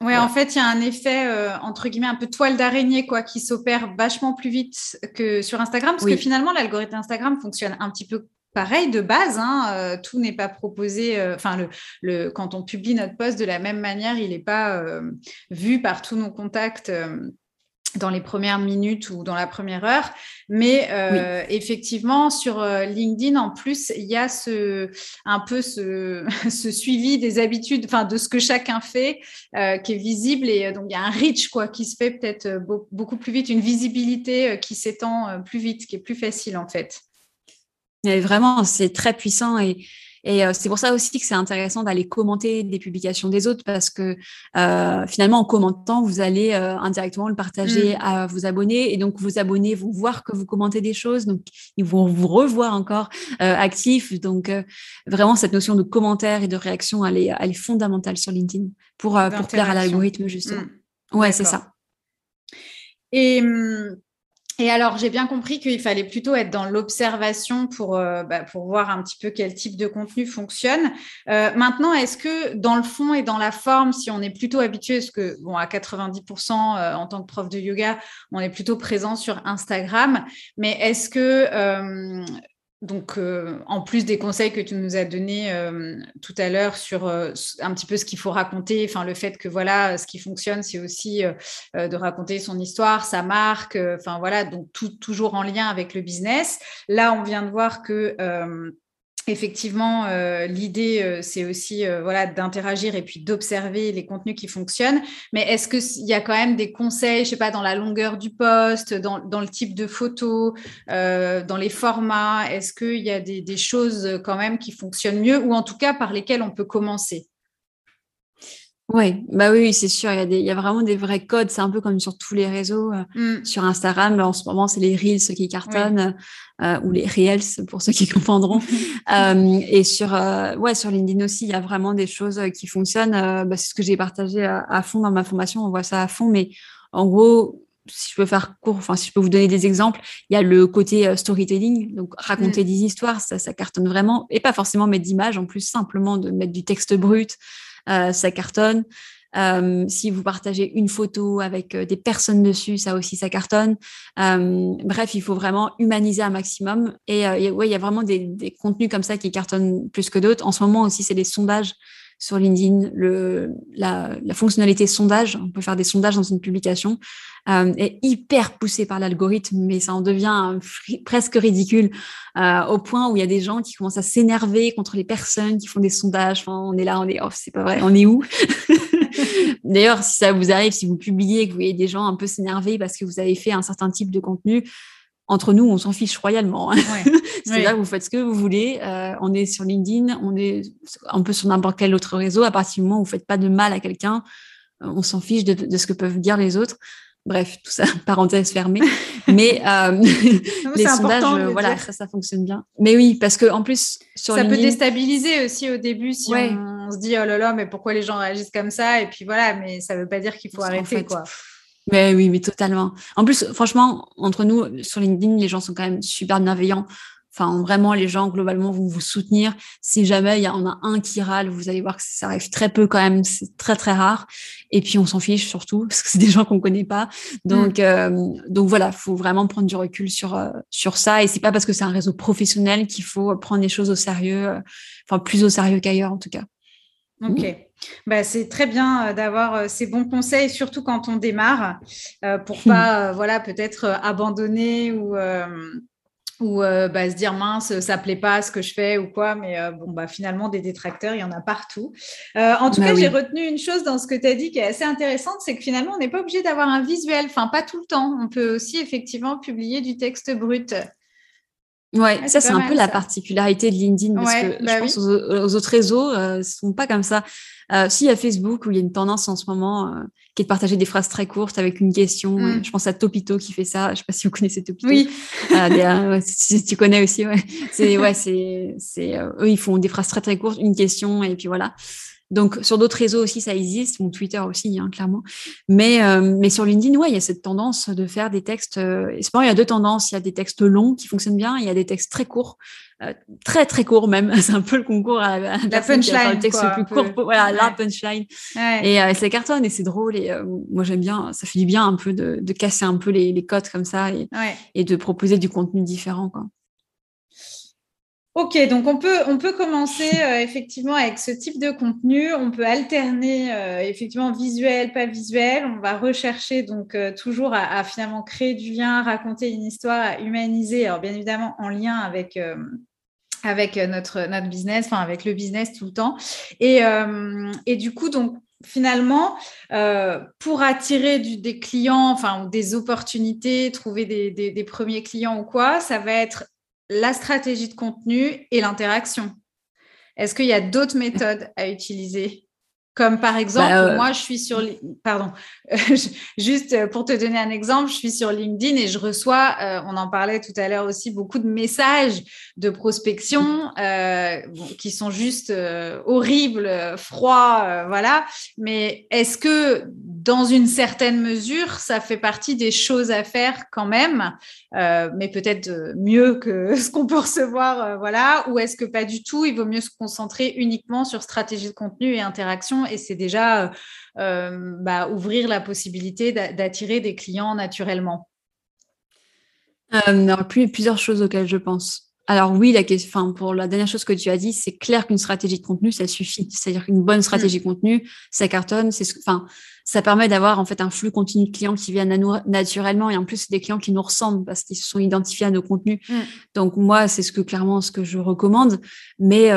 Ouais, en fait, il y a un effet entre guillemets un peu toile d'araignée quoi, qui s'opère vachement plus vite que sur Instagram, parce que finalement l'algorithme Instagram fonctionne un petit peu pareil de base, hein, euh, tout n'est pas proposé. Euh, enfin, le, quand on publie notre poste de la même manière, il n'est pas euh, vu par tous nos contacts dans les premières minutes ou dans la première heure. Mais effectivement, sur LinkedIn, en plus, il y a ce, un peu ce, ce suivi des habitudes, enfin de ce que chacun fait, qui est visible. Et donc, il y a un reach quoi, qui se fait peut-être beaucoup plus vite, une visibilité qui s'étend plus vite, qui est plus facile en fait vraiment, c'est très puissant et, et euh, c'est pour ça aussi que c'est intéressant d'aller commenter des publications des autres parce que euh, finalement, en commentant, vous allez euh, indirectement le partager mmh. à vos abonnés et donc vos abonnés vont voir que vous commentez des choses, donc ils vont vous revoir encore actif. Donc vraiment, cette notion de commentaire et de réaction, elle est, elle est fondamentale sur LinkedIn pour, pour plaire à l'algorithme justement. Mmh. Ouais, c'est ça. Et hum, et alors, j'ai bien compris qu'il fallait plutôt être dans l'observation pour, euh, bah, pour voir un petit peu quel type de contenu fonctionne. Euh, maintenant, est-ce que dans le fond et dans la forme, si on est plutôt habitué, parce que bon, à 90% euh, en tant que prof de yoga, on est plutôt présent sur Instagram, mais est-ce que donc, euh, en plus des conseils que tu nous as donnés euh, tout à l'heure sur euh, un petit peu ce qu'il faut raconter, enfin le fait que voilà, ce qui fonctionne, c'est aussi de raconter son histoire, sa marque, enfin voilà, donc tout toujours en lien avec le business. Là, on vient de voir que Effectivement, euh, l'idée, euh, c'est aussi euh, voilà, d'interagir et puis d'observer les contenus qui fonctionnent. Mais est-ce qu'il y a quand même des conseils, je sais pas, dans la longueur du poste, dans, le type de photo, dans les formats? Est-ce qu'il y a des, des, choses quand même qui fonctionnent mieux ou en tout cas par lesquelles on peut commencer? Ouais, bah oui, c'est sûr. Il y, a des, il y a vraiment des vrais codes. C'est un peu comme sur tous les réseaux. Euh, mm. Sur Instagram, en ce moment, c'est les Reels qui cartonnent euh, ou les Reels pour ceux qui comprendront. euh, et sur, euh, ouais, sur LinkedIn aussi, il y a vraiment des choses qui fonctionnent. Bah, c'est ce que j'ai partagé à, à, fond dans ma formation. On voit ça à fond. Mais en gros, si je peux faire court, enfin, si je peux vous donner des exemples, il y a le côté storytelling, donc raconter mm. des histoires, ça, ça cartonne vraiment. Et pas forcément mettre d'images, en plus, simplement de mettre du texte brut. Euh, ça cartonne. Euh, si vous partagez une photo avec euh, des personnes dessus, ça aussi, ça cartonne. bref, il faut vraiment humaniser un maximum. Et ouais, il y a vraiment des, des, contenus comme ça qui cartonnent plus que d'autres. En ce moment aussi, c'est les sondages sur LinkedIn, la, fonctionnalité sondage, on peut faire des sondages dans une publication, euh, est hyper poussée par l'algorithme, mais ça en devient presque ridicule euh, au point où il y a des gens qui commencent à s'énerver contre les personnes qui font des sondages. On est là, on est, oh, c'est pas vrai, on est où? D'ailleurs, si ça vous arrive, si vous publiez et que vous voyez des gens un peu s'énerver parce que vous avez fait un certain type de contenu, entre nous, on s'en fiche royalement. Hein. c'est là vous faites ce que vous voulez. Euh, on est sur LinkedIn, on est un peu sur n'importe quel autre réseau. À partir du moment où vous faites pas de mal à quelqu'un, euh, on s'en fiche de, de, ce que peuvent dire les autres. Bref, tout ça, parenthèse fermée. Mais euh, les sondages, voilà, ça, ça fonctionne bien. Mais oui, parce que en plus, sur ça peut déstabiliser aussi au début si on, se dit oh là là, mais pourquoi les gens réagissent comme ça? Et puis voilà, mais ça veut pas dire qu'il faut arrêter quoi. Mais oui, mais totalement. En plus, franchement, entre nous, sur LinkedIn, les gens sont quand même super bienveillants. Enfin, vraiment, les gens, globalement, vont vous soutenir. Si jamais il y en a un qui râle, vous allez voir que ça arrive très peu quand même. C'est très, très rare. Et puis, on s'en fiche surtout parce que c'est des gens qu'on connaît pas. Donc, mm. euh, donc voilà, faut vraiment prendre du recul sur, euh, sur ça. Et c'est pas parce que c'est un réseau professionnel qu'il faut prendre les choses au sérieux, euh, enfin, plus au sérieux qu'ailleurs, en tout cas. Ok. Bah, c'est très bien euh, d'avoir euh, ces bons conseils, surtout quand on démarre, euh, pour pas, voilà, peut-être abandonner ou ou euh, bah, se dire mince, ça plaît pas ce que je fais ou quoi, mais euh, bon, bah, finalement, des détracteurs, il y en a partout. Euh, en tout bah cas, j'ai retenu une chose dans ce que tu as dit qui est assez intéressante, c'est que finalement, on n'est pas obligé d'avoir un visuel, enfin, pas tout le temps. On peut aussi effectivement publier du texte brut. Ouais, ça c'est un peu la particularité de LinkedIn parce que je bah pense aux, autres réseaux ne sont pas comme ça. Euh, si, y a Facebook où il y a une tendance en ce moment euh, qui est de partager des phrases très courtes avec une question. Mm. Je pense à Topito qui fait ça. Je ne sais pas si vous connaissez Topito. Oui. Euh, si tu connais aussi, ouais. C'est, ouais, c'est, c'est, eux, ils font des phrases très très courtes, une question et puis voilà. Donc, sur d'autres réseaux aussi, ça existe, mon Twitter aussi, hein, clairement. Mais, euh, mais sur LinkedIn, ouais, il y a cette tendance de faire des textes. Euh, il y a deux tendances. Il y a des textes longs qui fonctionnent bien, il y a des textes très courts, euh, très très courts même. C'est un peu le concours à, la, punchline. le texte le plus court, voilà, la punchline. Et ça cartonne et c'est drôle. Et moi, j'aime bien. Ça fait du bien un peu de, de casser un peu les, les codes comme ça et, et de proposer du contenu différent, quoi. Ok, donc on peut, on peut commencer euh, effectivement avec ce type de contenu. On peut alterner euh, effectivement visuel, pas visuel. On va rechercher donc euh, toujours à, finalement créer du lien, raconter une histoire, humaniser. Alors bien évidemment en lien avec avec notre notre business, enfin avec le business tout le temps. Et, et du coup donc finalement, pour attirer des clients, enfin des opportunités, trouver des, des, premiers clients ou quoi, ça va être la stratégie de contenu et l'interaction. Est-ce qu'il y a d'autres méthodes à utiliser? Comme par exemple, bah, euh, moi, je suis sur, pardon, juste pour te donner un exemple, je suis sur LinkedIn et je reçois, euh, on en parlait tout à l'heure aussi, beaucoup de messages de prospection euh, qui sont juste horribles, froids, voilà. Mais est-ce que dans une certaine mesure, ça fait partie des choses à faire quand même, mais peut-être mieux que ce qu'on peut recevoir, voilà, ou est-ce que pas du tout, il vaut mieux se concentrer uniquement sur stratégie de contenu et interaction et c'est déjà euh, euh, bah, ouvrir la possibilité d'attirer des clients naturellement? Euh, plusieurs choses auxquelles je pense. Alors oui, la question, pour la dernière chose que tu as dit, c'est clair qu'une stratégie de contenu, ça suffit. C'est-à-dire qu'une bonne stratégie de contenu, ça cartonne. C'est, enfin, ça permet d'avoir en fait un flux continu de clients qui viennent à nous naturellement et en plus c'est des clients qui nous ressemblent parce qu'ils se sont identifiés à nos contenus. Mm. Donc moi, c'est ce que clairement ce que je recommande. Mais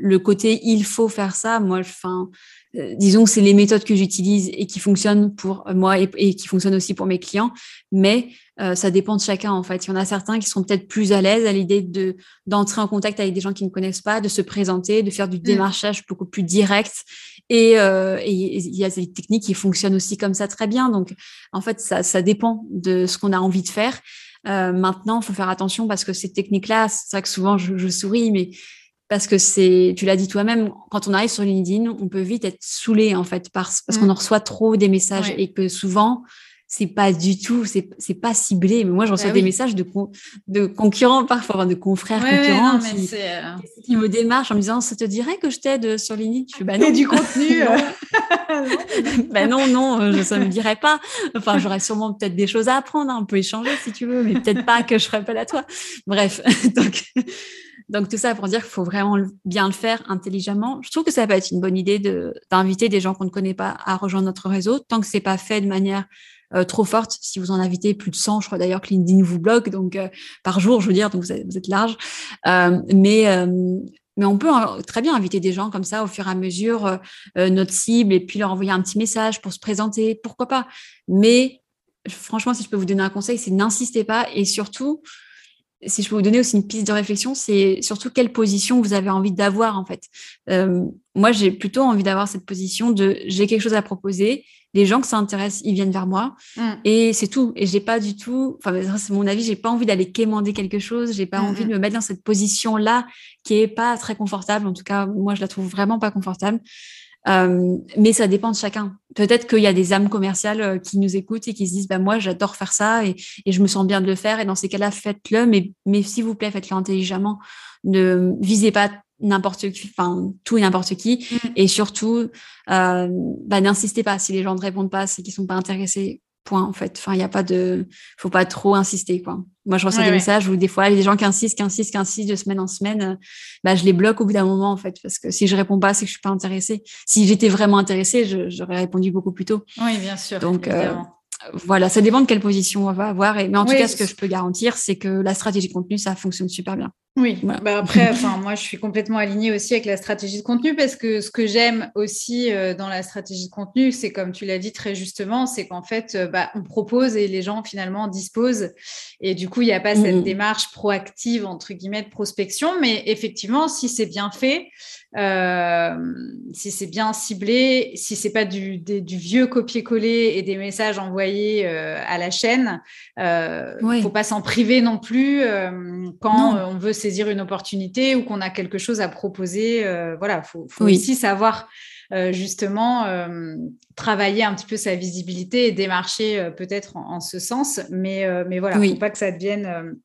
le côté il faut faire ça, moi, enfin, euh, disons que c'est les méthodes que j'utilise et qui fonctionnent pour moi et, qui fonctionnent aussi pour mes clients, mais euh, ça dépend de chacun en fait. Il y en a certains qui sont peut-être plus à l'aise à l'idée de d'entrer en contact avec des gens qui ne connaissent pas, de se présenter, de faire du mm. démarchage beaucoup plus direct. Et, euh, il y a des techniques qui fonctionnent aussi comme ça très bien. Donc en fait, ça, ça dépend de ce qu'on a envie de faire. maintenant, il faut faire attention parce que ces techniques-là, c'est vrai que souvent je, je souris, mais parce que c'est, tu l'as dit toi-même, quand on arrive sur LinkedIn, on peut vite être saoulé en fait parce, parce qu'on mm. en reçoit trop des messages et que souvent c'est pas du tout, c'est pas ciblé. Mais moi, je reçois bah des messages de de concurrents parfois, de confrères concurrents qui, euh, qui, me démarchent en me disant, ça te dirait que je t'aide sur LinkedIn? Je fais bah non. du contenu. Euh. ben non, non, euh, je, ça me dirait pas. Enfin, j'aurais sûrement peut-être des choses à apprendre. Hein, on peut échanger si tu veux, mais peut-être pas que je ferai appel à toi. Bref, donc. Donc tout ça pour dire qu'il faut vraiment bien le faire intelligemment. Je trouve que ça peut être une bonne idée d'inviter des gens qu'on ne connaît pas à rejoindre notre réseau, tant que c'est pas fait de manière euh, trop forte. Si vous en invitez plus de 100, je crois d'ailleurs que LinkedIn vous bloque, donc euh, par jour, je veux dire, donc vous êtes, large. Euh, mais mais on peut très bien inviter des gens comme ça au fur et à mesure, notre cible, et puis leur envoyer un petit message pour se présenter, pourquoi pas. Mais franchement, si je peux vous donner un conseil, c'est n'insistez pas et surtout, si je peux vous donner aussi une piste de réflexion, c'est surtout quelle position vous avez envie d'avoir en fait. Moi, j'ai plutôt envie d'avoir cette position de j'ai quelque chose à proposer, les gens que ça intéresse, ils viennent vers moi mm. et c'est tout. Et j'ai pas du tout, enfin c'est mon avis, j'ai pas envie d'aller quémander quelque chose, j'ai pas envie de me mettre dans cette position là qui est pas très confortable. En tout cas, moi, je la trouve vraiment pas confortable. Euh, mais ça dépend de chacun. Peut-être qu'il y a des âmes commerciales euh, qui nous écoutent et qui se disent bah, Moi, j'adore faire ça et, et, je me sens bien de le faire. Et dans ces cas-là, faites-le, mais, mais s'il vous plaît, faites-le intelligemment. Ne visez pas n'importe qui, enfin tout et n'importe qui. Mm. Et surtout, euh, bah, n'insistez pas. Si les gens ne répondent pas, c'est qu'ils sont pas intéressés. Point, en fait. Enfin, il n'y a pas de. faut pas trop insister, quoi. Moi, je reçois des messages où des fois, il y a des gens qui insistent, qui insistent, qui insistent de semaine en semaine. Bah, je les bloque au bout d'un moment, en fait, parce que si je réponds pas, c'est que je suis pas intéressée. Si j'étais vraiment intéressée, j'aurais répondu beaucoup plus tôt. Oui, bien sûr. Donc, euh, voilà, ça dépend de quelle position on va avoir. mais en tout cas, ce que je peux garantir, c'est que la stratégie contenu, ça fonctionne super bien. Oui, bah, après, enfin, moi, je suis complètement alignée aussi avec la stratégie de contenu parce que ce que j'aime aussi euh, dans la stratégie de contenu, c'est comme tu l'as dit très justement, c'est qu'en fait, euh, bah, on propose et les gens finalement disposent. Et du coup, il n'y a pas cette mmh démarche proactive, entre guillemets, de prospection. Mais effectivement, si c'est bien fait, euh, si c'est bien ciblé, si c'est pas du, du vieux copier-coller et des messages envoyés à la chaîne, il ne faut pas s'en priver non plus quand on veut saisir une opportunité ou qu'on a quelque chose à proposer. Euh, voilà, faut, faut aussi savoir euh, justement euh, travailler un petit peu sa visibilité et démarcher peut-être en, ce sens. Mais, mais voilà, il ne faut pas que ça devienne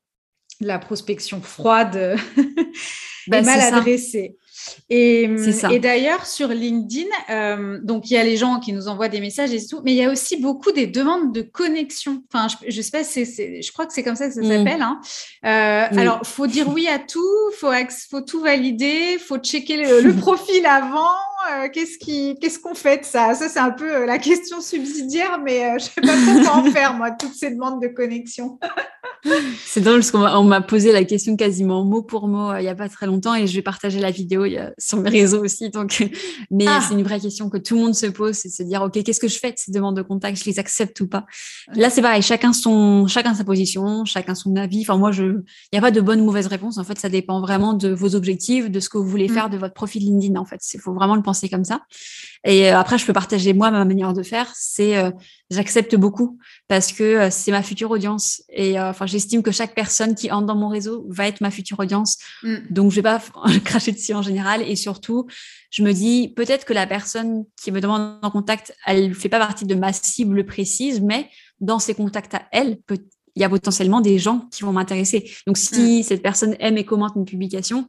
la prospection froide bah, et mal adressée. Et, et d'ailleurs, sur LinkedIn, euh, donc il y a les gens qui nous envoient des messages et tout, mais il y a aussi beaucoup des demandes de connexion. Enfin, je, sais pas, je crois que c'est comme ça que ça mm. s'appelle. Hein. Euh, alors, faut dire oui à tout, faut, faut tout valider, faut checker le, profil avant. Euh, qu'est-ce qui, qu'est-ce qu'on fait de ça? Ça, c'est un peu la question subsidiaire, mais je sais pas trop quoi en faire moi, toutes ces demandes de connexion. c'est drôle parce qu'on m'a posé la question quasiment mot pour mot il n'y a pas très longtemps et je vais partager la vidéo sur mes réseaux aussi. Donc, mais ah. c'est une vraie question que tout le monde se pose, c'est de se dire, OK, qu'est-ce que je fais de ces demandes de contact? Je les accepte ou pas? Là, c'est pareil. Chacun son, chacun sa position, chacun son avis. Enfin, moi, je, il n'y a pas de bonne ou mauvaise réponse. En fait, ça dépend vraiment de vos objectifs, de ce que vous voulez mm. faire, de votre profil LinkedIn. En fait, il faut vraiment le penser comme ça. Et euh, après, je peux partager moi ma manière de faire. C'est, euh, j'accepte beaucoup parce que euh, c'est ma future audience. Et enfin, j'estime que chaque personne qui entre dans mon réseau va être ma future audience. Mm. Donc, je vais pas cracher dessus en général. Et surtout, je me dis peut-être que la personne qui me demande en contact, elle fait pas partie de ma cible précise, mais dans ses contacts à elle, peut, il y a potentiellement des gens qui vont m'intéresser. Donc, si mm. cette personne aime et commente une publication,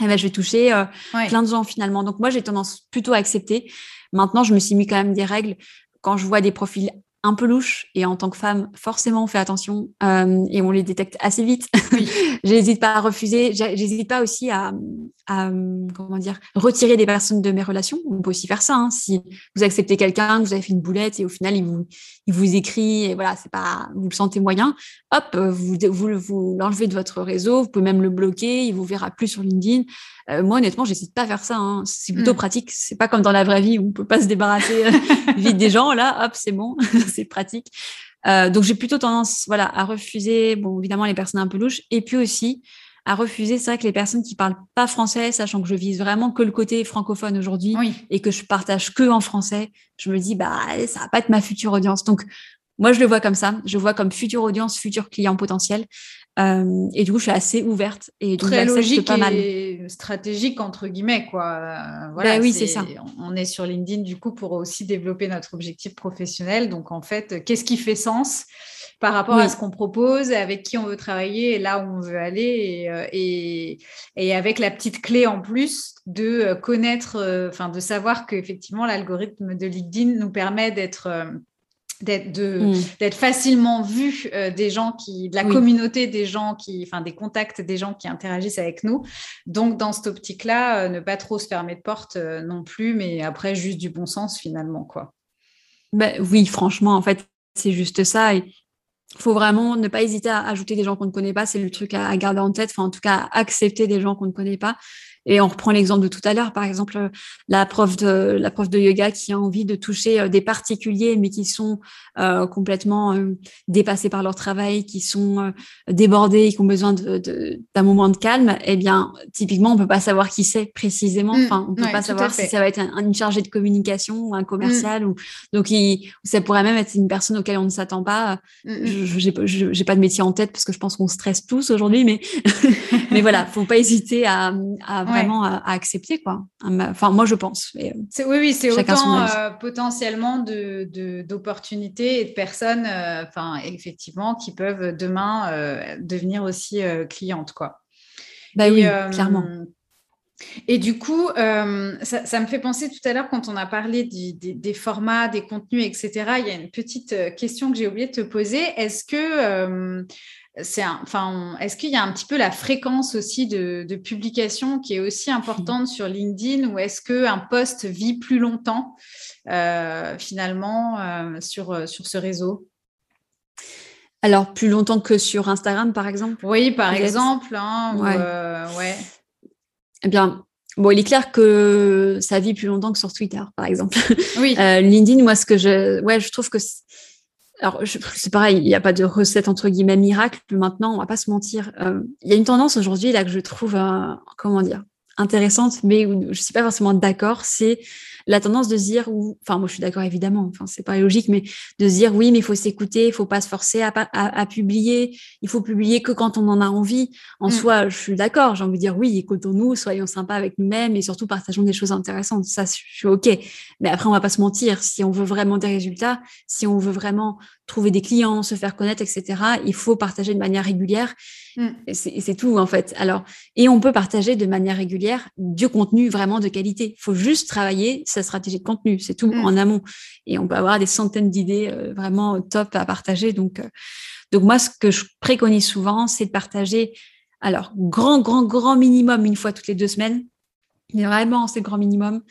eh ben, je vais toucher euh, plein de gens finalement. Donc moi, j'ai tendance plutôt à accepter. Maintenant, je me suis mis quand même des règles. Quand je vois des profils un peu louche et en tant que femme, forcément, on fait attention euh, et on les détecte assez vite. Oui. j'hésite pas à refuser, j'hésite pas aussi à, à, comment dire retirer des personnes de mes relations. On peut aussi faire ça. Hein. Si vous acceptez quelqu'un, vous avez fait une boulette et au final il vous il vous écrit et voilà, c'est pas vous le sentez moyen, hop, vous vous, vous l'enlevez de votre réseau. Vous pouvez même le bloquer. Il vous verra plus sur LinkedIn. Euh, moi, honnêtement, j'hésite pas à faire ça. Hein. C'est plutôt mm. pratique. C'est pas comme dans la vraie vie où on peut pas se débarrasser euh, vite des gens. Là, hop, c'est bon, c'est pratique. Euh, donc, j'ai plutôt tendance, voilà, à refuser, bon, évidemment, les personnes un peu louches, et puis aussi à refuser, c'est vrai que les personnes qui parlent pas français, sachant que je vise vraiment que le côté francophone aujourd'hui et que je partage que en français, je me dis, bah, ça va pas être ma future audience. Donc, moi, je le vois comme ça. Je vois comme future audience, futur client potentiel. Euh, et du coup, je suis assez ouverte. Et donc, Très logique pas mal. et stratégique, entre guillemets. Quoi. Voilà, bah oui, c'est ça. On est sur LinkedIn, du coup, pour aussi développer notre objectif professionnel. Donc, en fait, qu'est-ce qui fait sens? Par rapport à ce qu'on propose, avec qui on veut travailler et là où on veut aller, et, euh, et, et avec la petite clé en plus de connaître, enfin de savoir qu'effectivement l'algorithme de LinkedIn nous permet d'être Mm. d'être facilement vu euh, des gens qui de la communauté des gens qui enfin des contacts des gens qui interagissent avec nous. Donc dans cette optique là euh, ne pas trop se fermer de porte euh, non plus mais après juste du bon sens finalement quoi. Ben, oui franchement en fait c'est juste ça et faut vraiment ne pas hésiter à ajouter des gens qu'on ne connaît pas. C'est le truc à, garder en tête. Enfin en tout cas accepter des gens qu'on ne connaît pas et on reprend l'exemple de tout à l'heure, par exemple, la prof de la prof de yoga qui a envie de toucher euh, des particuliers, mais qui sont euh, complètement euh, dépassés par leur travail, qui sont euh, débordés, qui ont besoin d'un de, d'un moment de calme. Eh bien, typiquement, on peut pas savoir qui c'est précisément. Mm. Enfin, on peut pas savoir si ça va être un, une chargée de communication ou un commercial, mm. ou donc il, ça pourrait même être une personne auquel on ne s'attend pas. Mm, je j'ai pas de métier en tête parce que je pense qu'on stresse tous aujourd'hui, mais mais voilà, faut pas hésiter à, à vraiment à, accepter, quoi. Enfin, moi, je pense. Euh, oui, oui, c'est autant euh, potentiellement d'opportunités de, et de personnes, euh, enfin, effectivement, qui peuvent demain devenir aussi clientes, quoi. Bah oui, clairement. Et du coup, ça, me fait penser tout à l'heure quand on a parlé des, formats, des contenus, etc. Il y a une petite question que j'ai oublié de te poser. Est-ce que c'est enfin, est-ce qu'il y a un petit peu la fréquence aussi de, publication qui est aussi importante sur LinkedIn ou est-ce qu'un post vit plus longtemps euh, finalement euh, sur, sur ce réseau? Alors, plus longtemps que sur Instagram, par exemple? Oui, par exemple. Hein, ouais. Eh bien, Bon, il est clair que ça vit plus longtemps que sur Twitter, par exemple. Oui. LinkedIn, moi, ce que je, ouais, je trouve que alors, c'est pareil, il n'y a pas de recette entre guillemets miracle. Maintenant, on va pas se mentir. Euh, il y a une tendance aujourd'hui là que je trouve, euh, comment dire, intéressante, mais où je suis pas forcément d'accord. C'est la tendance de se dire, ou, enfin, moi je suis d'accord évidemment, enfin, c'est pas logique, mais de se dire, oui, mais il faut s'écouter, il faut pas se forcer à, à, publier, il faut publier que quand on en a envie. En mm. soi, je suis d'accord, j'ai envie de dire, oui, écoutons-nous, soyons sympas avec nous-mêmes et surtout partageons des choses intéressantes. Ça, je suis OK. Mais après, on va pas se mentir, si on veut vraiment des résultats, si on veut vraiment trouver des clients, se faire connaître, etc., il faut partager de manière régulière. Mm. C'est tout, en fait. Alors, et on peut partager de manière régulière du contenu vraiment de qualité. Il faut juste travailler sa stratégie de contenu, c'est tout mm. en amont. Et on peut avoir des centaines d'idées euh, vraiment top à partager. Donc, euh, donc, moi, ce que je préconise souvent, c'est de partager, alors, grand, grand, grand minimum une fois toutes les deux semaines. Mais vraiment, c'est le grand minimum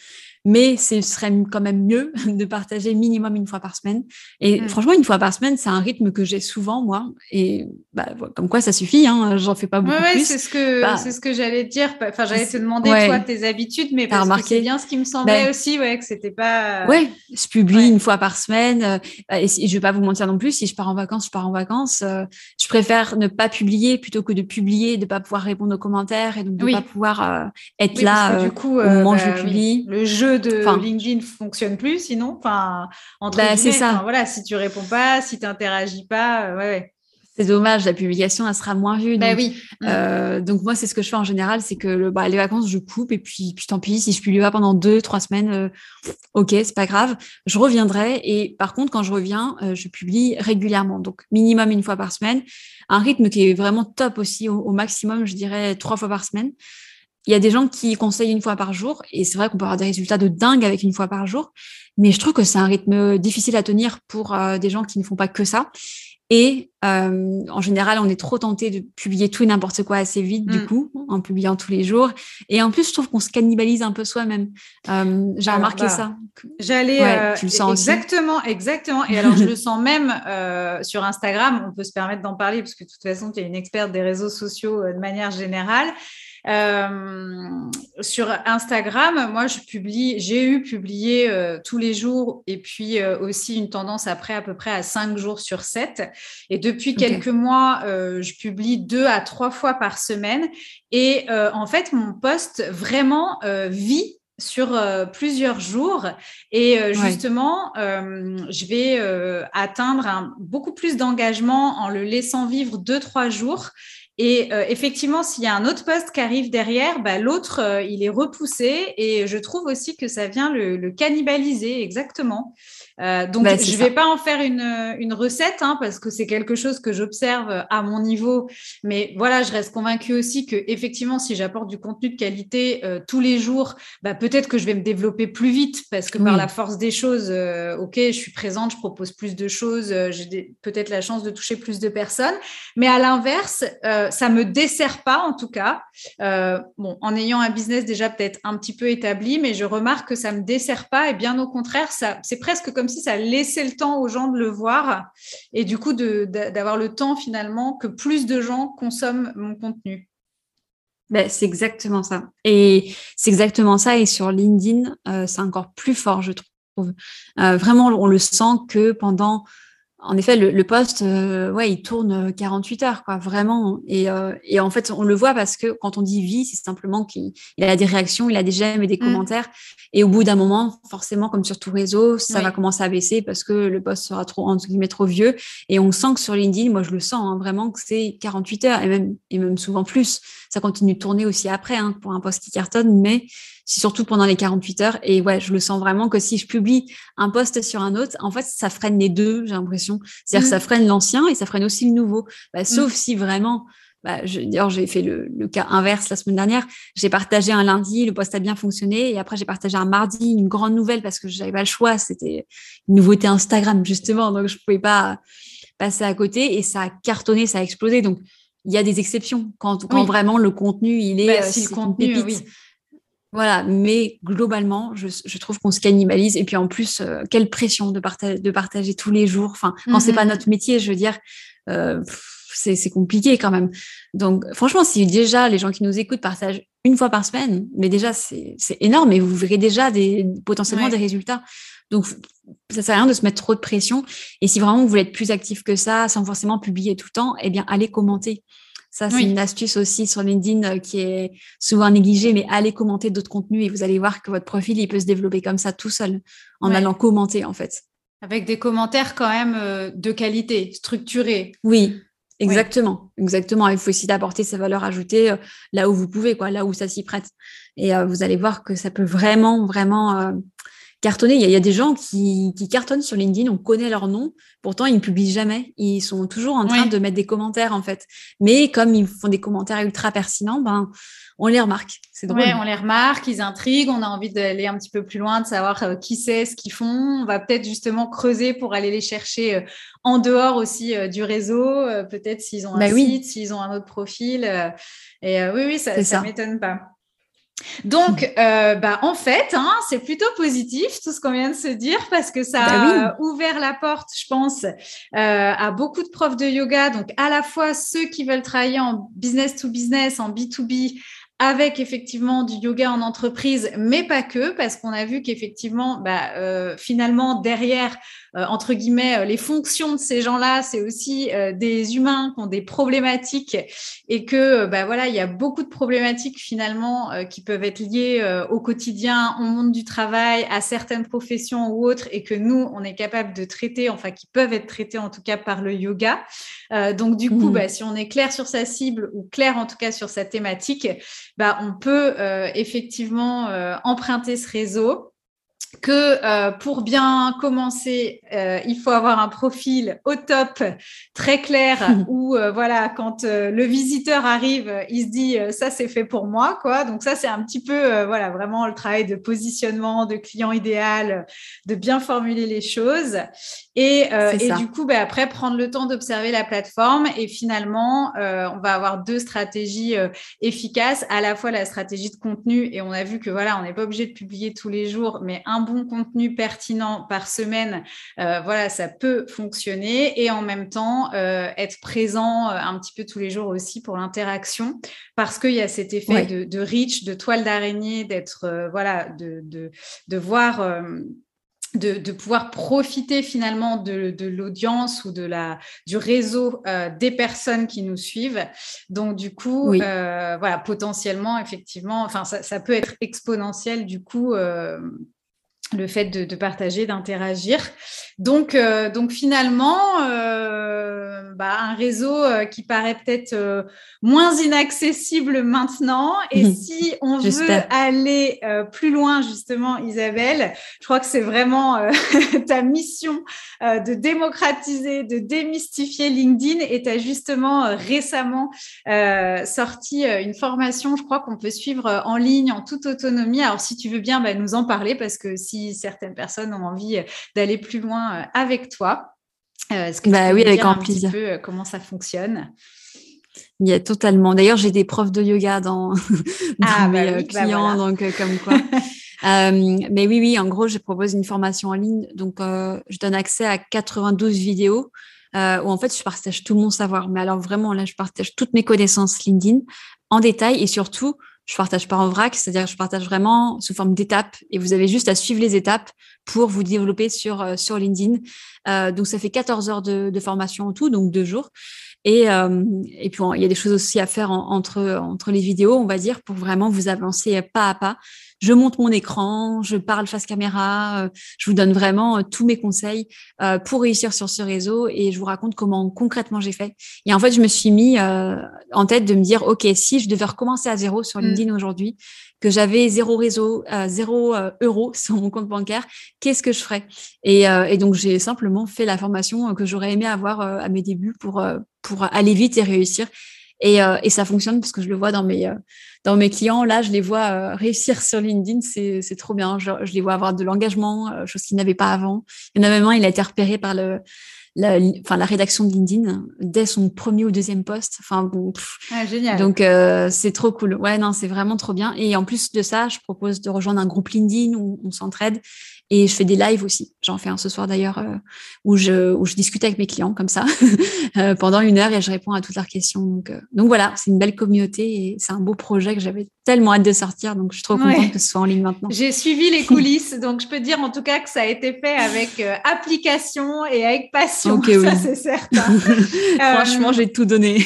mais ce serait quand même mieux de partager minimum une fois par semaine. Et mm. franchement, une fois par semaine, c'est un rythme que j'ai souvent, moi. Et bah, comme quoi, ça suffit, hein, j'en fais pas beaucoup ouais, plus. c'est ce que, bah, c'est ce que j'allais dire. Enfin, j'allais te demander, toi, tes habitudes, mais parce remarqué. que c'est bien ce qui me semblait ben aussi, ouais, que c'était pas. Ouais, je publie une fois par semaine. Euh, et, je vais pas vous mentir non plus, si je pars en vacances, je pars en vacances. Euh, je préfère ne pas publier plutôt que de publier, de pas pouvoir répondre aux commentaires et donc de pas pouvoir euh, être là du coup, au moment où je bah publie. Le jeu de LinkedIn fonctionne plus, sinon, enfin, entre bah, c'est ça. Voilà, si tu réponds pas, si tu n'interagis pas, euh, ouais, C'est dommage, la publication, elle sera moins vue. Bah donc, oui. Euh, donc moi, c'est ce que je fais en général, c'est que le, bah, les vacances, je coupe et puis, puis tant pis, si je publie pas pendant deux, trois semaines, euh, ok, c'est pas grave, je reviendrai. Et par contre, quand je reviens, je publie régulièrement, donc minimum une fois par semaine, un rythme qui est vraiment top aussi, au maximum, je dirais trois fois par semaine. Il y a des gens qui conseillent une fois par jour, et c'est vrai qu'on peut avoir des résultats de dingue avec une fois par jour, mais je trouve que c'est un rythme difficile à tenir pour euh, des gens qui ne font pas que ça. Et euh, en général, on est trop tenté de publier tout et n'importe quoi assez vite, du mm. coup, en publiant tous les jours. Et en plus, je trouve qu'on se cannibalise un peu soi-même. Euh, j'ai remarqué bah, ça. J'allais. tu le sens exactement, exactement. Et alors, je le sens même sur Instagram. On peut se permettre d'en parler parce que de toute façon, tu es une experte des réseaux sociaux de manière générale. Euh, sur Instagram, moi, je publie, j'ai eu publié euh, tous les jours et puis euh, aussi une tendance après à peu près à cinq jours sur 7. Et depuis quelques mois, je publie deux à trois fois par semaine. Et en fait, mon poste vraiment vit sur plusieurs jours et justement je vais atteindre un, beaucoup plus d'engagement en le laissant vivre deux trois jours et euh, effectivement, s'il y a un autre poste qui arrive derrière, bah, l'autre, euh, il est repoussé. Et je trouve aussi que ça vient le, le cannibaliser, exactement. Euh, donc, bah, je ne vais pas en faire une, une recette hein, parce que c'est quelque chose que j'observe à mon niveau. Mais voilà, je reste convaincue aussi que effectivement, si j'apporte du contenu de qualité euh, tous les jours, bah, peut-être que je vais me développer plus vite parce que par la force des choses, euh, ok, je suis présente, je propose plus de choses, j'ai peut-être la chance de toucher plus de personnes. Mais à l'inverse, ça me dessert pas en tout cas. bon, en ayant un business déjà peut-être un petit peu établi, mais je remarque que ça me dessert pas et bien au contraire, ça, c'est presque comme comme si ça laissait le temps aux gens de le voir et du coup d'avoir le temps finalement que plus de gens consomment mon contenu. Ben, c'est exactement ça. Et c'est exactement ça. Et sur LinkedIn, euh, c'est encore plus fort, je trouve. Euh, vraiment, on le sent que pendant en effet, le, le poste, euh, ouais, il tourne 48 heures, quoi, vraiment. Et, euh, et, en fait, on le voit parce que quand on dit vie, c'est simplement qu'il a des réactions, il a des j'aime et des mm. commentaires. Et au bout d'un moment, forcément, comme sur tout réseau, ça va commencer à baisser parce que le poste sera trop, entre guillemets, trop vieux. Et on sent que sur LinkedIn, moi, je le sens hein, vraiment que c'est 48 heures et même, et même souvent plus. Ça continue de tourner aussi après hein, pour un poste qui cartonne, mais c'est surtout pendant les 48 heures. Et ouais, je le sens vraiment que si je publie un post sur un autre, en fait, ça freine les deux, j'ai l'impression. C'est-à-dire que ça mm. freine l'ancien et ça freine aussi le nouveau. Bah, mm. sauf si vraiment, bah, d'ailleurs, j'ai fait le, cas inverse la semaine dernière. J'ai partagé un lundi, le post a bien fonctionné. Et après, j'ai partagé un mardi une grande nouvelle parce que j'avais pas le choix. C'était une nouveauté Instagram, justement. Donc, je pouvais pas passer à côté. Et ça a cartonné, ça a explosé. Donc, il y a des exceptions quand, quand vraiment le contenu, il est, bah, si le contenu, oui Voilà, mais globalement, je, trouve qu'on se cannibalise. Et puis en plus, euh, quelle pression de, de partager tous les jours. Enfin, quand c'est pas mhm. notre métier, je veux dire, euh, c'est compliqué quand même. Donc, franchement, si déjà les gens qui nous écoutent partagent une fois par semaine, mais déjà, c'est énorme et vous verrez déjà des, potentiellement des résultats. Donc, ça sert à rien de se mettre trop de pression. Et si vraiment vous voulez être plus actif que ça, sans forcément publier tout le temps, eh bien, allez commenter. Ça, c'est une astuce aussi sur LinkedIn euh, qui est souvent négligée, mais allez commenter d'autres contenus et vous allez voir que votre profil, il peut se développer comme ça tout seul, en allant commenter, en fait. Avec des commentaires quand même euh, de qualité, structurés. Oui, exactement. Exactement. Il faut aussi d'apporter sa valeur ajoutée euh, là où vous pouvez, quoi, là où ça s'y prête. Et vous allez voir que ça peut vraiment, vraiment cartonner. Il y, a, des gens qui, cartonnent sur LinkedIn, on connaît leur nom, pourtant ils ne publient jamais. Ils sont toujours en train de mettre des commentaires en fait. Mais comme ils font des commentaires ultra pertinents, ben on les remarque. C'est drôle. on les remarque, ils intriguent, on a envie d'aller un petit peu plus loin, de savoir euh, qui c'est, ce qu'ils font. On va peut-être justement creuser pour aller les chercher euh, en dehors aussi euh, du réseau, peut-être s'ils ont un bah site, s'ils ont un autre profil. et oui, oui, ça ne m'étonne pas. Donc, euh, bah, en fait, hein, c'est plutôt positif tout ce qu'on vient de se dire parce que ça bah a ouvert la porte, je pense, euh, à beaucoup de profs de yoga. Donc, à la fois ceux qui veulent travailler en business to business, en B2B, avec effectivement du yoga en entreprise, mais pas que, parce qu'on a vu qu'effectivement, bah, euh, finalement, derrière, euh, entre guillemets, euh, les fonctions de ces gens-là, c'est aussi des humains qui ont des problématiques et que, bah, voilà, il y a beaucoup de problématiques finalement qui peuvent être liées au quotidien, au monde du travail, à certaines professions ou autres, et que nous, on est capable de traiter, enfin, qui peuvent être traitées en tout cas par le yoga. donc, du coup, mmh. bah, si on est clair sur sa cible ou clair en tout cas sur sa thématique, bah, on peut euh, effectivement euh, emprunter ce réseau que euh, pour bien commencer, euh, il faut avoir un profil au top, très clair, où euh, voilà, quand le visiteur arrive, il se dit ça c'est fait pour moi, quoi. Donc ça c'est un petit peu voilà vraiment le travail de positionnement, de client idéal, de bien formuler les choses. Et, et du coup, bah, après prendre le temps d'observer la plateforme et finalement, on va avoir deux stratégies efficaces, à la fois la stratégie de contenu et on a vu que voilà, on n'est pas obligé de publier tous les jours, mais un bon contenu pertinent par semaine, euh, voilà, ça peut fonctionner. Et en même temps, euh, être présent euh, un petit peu tous les jours aussi pour l'interaction, parce qu'il y a cet effet de, reach, de toile d'araignée, d'être, voilà, de, de, voir. De, pouvoir profiter finalement de, l'audience ou de la, du réseau des personnes qui nous suivent. Donc, du coup, voilà, potentiellement, effectivement, enfin, ça, ça, peut être exponentiel du coup le fait de, partager, d'interagir. Donc, euh, donc finalement, euh, bah, un réseau euh, qui paraît peut-être moins inaccessible maintenant. Et si on veut aller plus loin, justement, Isabelle, je crois que c'est vraiment ta mission de démocratiser, de démystifier LinkedIn. Et tu as justement récemment sorti une formation, je crois qu'on peut suivre en ligne en toute autonomie. Alors, si tu veux bien bah, nous en parler, parce que si certaines personnes ont envie d'aller plus loin, euh, avec toi. Euh, est-ce que bah, tu oui, avec un plaisir. peu euh, comment ça fonctionne? Il y a totalement. D'ailleurs, j'ai des profs de yoga dans, ah, mes bah bah clients, donc comme quoi. mais oui, oui, en gros, je propose une formation en ligne. Donc, je donne accès à 92 vidéos où en fait, je partage tout mon savoir. Mais alors vraiment, là, je partage toutes mes connaissances LinkedIn en détail et surtout, je partage pas en vrac, c'est-à-dire que je partage vraiment sous forme d'étapes et vous avez juste à suivre les étapes pour vous développer sur, euh, sur LinkedIn. Euh, donc, ça fait 14 heures de, de, formation en tout, donc deux jours. Et, euh, et puis, il y a des choses aussi à faire entre, entre les vidéos, on va dire, pour vraiment vous avancer pas à pas je monte mon écran, je parle face caméra, euh, je vous donne vraiment euh, tous mes conseils euh, pour réussir sur ce réseau et je vous raconte comment concrètement j'ai fait. Et en fait, je me suis mis en tête de me dire, OK, si je devais recommencer à zéro sur mm. LinkedIn aujourd'hui, que j'avais zéro réseau, zéro euro sur mon compte bancaire, qu'est-ce que je ferais? Et, et, donc, j'ai simplement fait la formation que j'aurais aimé avoir à mes débuts pour, pour aller vite et réussir. Et, ça fonctionne parce que je le vois dans mes, dans mes clients, là, je les vois euh, réussir sur LinkedIn, c'est trop bien. Je, les vois avoir de l'engagement, euh, chose qu'ils n'avaient pas avant. Il y il a été repéré par le, la, enfin, la rédaction de LinkedIn dès son premier ou deuxième poste. Enfin bon, ah, génial. Donc c'est trop cool. Ouais, non, c'est vraiment trop bien. Et en plus de ça, je propose de rejoindre un groupe LinkedIn où on s'entraide et je fais des lives aussi. J'en fais un ce soir d'ailleurs euh, où, je, où je discute avec mes clients comme ça euh, pendant une heure et je réponds à toutes leurs questions. Donc, euh, donc voilà, c'est une belle communauté et c'est un beau projet que j'avais tellement hâte de sortir. Donc je suis trop contente que ce soit en ligne maintenant. J'ai suivi les coulisses, donc je peux dire en tout cas que ça a été fait avec application et avec passion. ça c'est certain. Franchement, j'ai tout donné.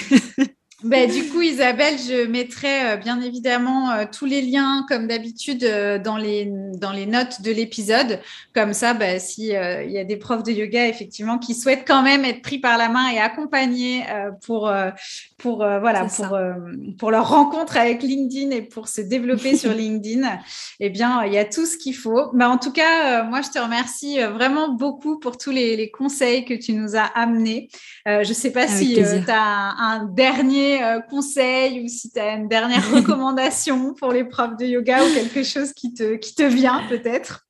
Ben, du coup, Isabelle, je mettrai euh, bien évidemment euh, tous les liens, comme d'habitude, euh, dans, les, dans les notes de l'épisode. Comme ça, ben, s'il y a des profs de yoga, effectivement, qui souhaitent quand même être pris par la main et accompagnés pour, pour, voilà, pour, pour leur rencontre avec LinkedIn et pour se développer sur LinkedIn, eh bien, il y a tout ce qu'il faut. Mais en tout cas, moi, je te remercie vraiment beaucoup pour tous les, les conseils que tu nous as amenés. je ne sais pas si tu as un dernier euh, conseil ou si tu as une dernière recommandation pour les profs de yoga ou quelque chose qui te, qui te vient peut-être?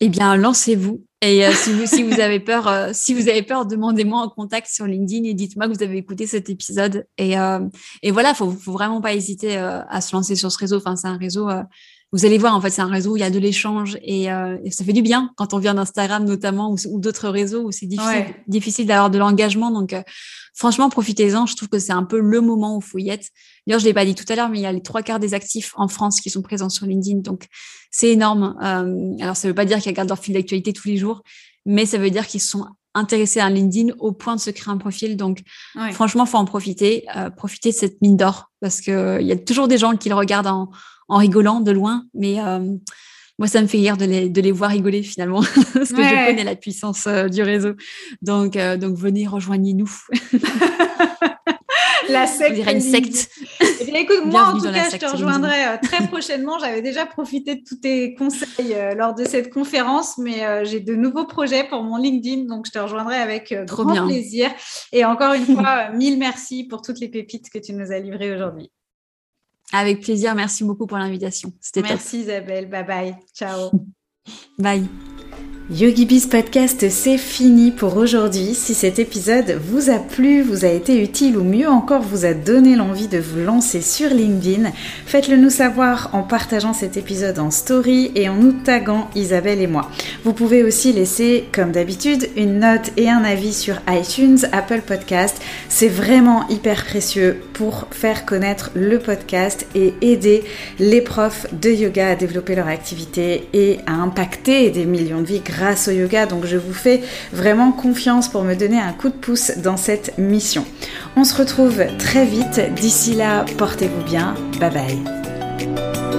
Eh bien, lancez-vous. Et euh, si, vous, si, vous, avez peur, euh, si vous avez peur, demandez-moi en contact sur LinkedIn et dites-moi que vous avez écouté cet épisode. Et, et voilà, faut, faut vraiment pas hésiter à se lancer sur ce réseau. Enfin, c'est un réseau. vous allez voir, en fait, c'est un réseau où il y a de l'échange et, ça fait du bien quand on vient d'Instagram notamment ou, d'autres réseaux où c'est difficile, difficile d'avoir de l'engagement. Donc, franchement, profitez-en. Je trouve que c'est un peu le moment où faut y être. D'ailleurs, je l'ai pas dit tout à l'heure, mais il y a les trois quarts des actifs en France qui sont présents sur LinkedIn. Donc, c'est énorme. Euh, alors, ça veut pas dire qu'ils regardent leur fil d'actualité tous les jours, mais ça veut dire qu'ils sont intéressés à LinkedIn au point de se créer un profil. Donc, franchement, faut en profiter. Euh, profiter de cette mine d'or parce que il y a toujours des gens qui le regardent en, rigolant de loin, mais euh, moi, ça me fait rire de les, de les voir rigoler finalement, parce que je connais la puissance euh, du réseau. Donc, euh, donc venez, rejoignez-nous. la secte. Une secte. Eh écoute, moi, en tout cas, je te rejoindrai euh, très prochainement. J'avais déjà profité de tous tes conseils lors de cette conférence, mais j'ai de nouveaux projets pour mon LinkedIn, donc je te rejoindrai avec grand plaisir. Et encore une fois, mille merci pour toutes les pépites que tu nous as livrées aujourd'hui. Avec plaisir. Merci beaucoup pour l'invitation. C'était Merci Isabelle. Bye bye. Ciao. Bye. YogiBiz Podcast, c'est fini pour aujourd'hui. Si cet épisode vous a plu, vous a été utile ou mieux encore vous a donné l'envie de vous lancer sur LinkedIn, faites-le nous savoir en partageant cet épisode en story et en nous taguant Isabelle et moi. Vous pouvez aussi laisser, comme d'habitude, une note et un avis sur iTunes, Apple Podcast. C'est vraiment hyper précieux pour faire connaître le podcast et aider les profs de yoga à développer leur activité et à des millions de vies grâce au yoga. Donc je vous fais vraiment confiance pour me donner un coup de pouce dans cette mission. On se retrouve très vite. D'ici là, portez-vous bien. Bye bye.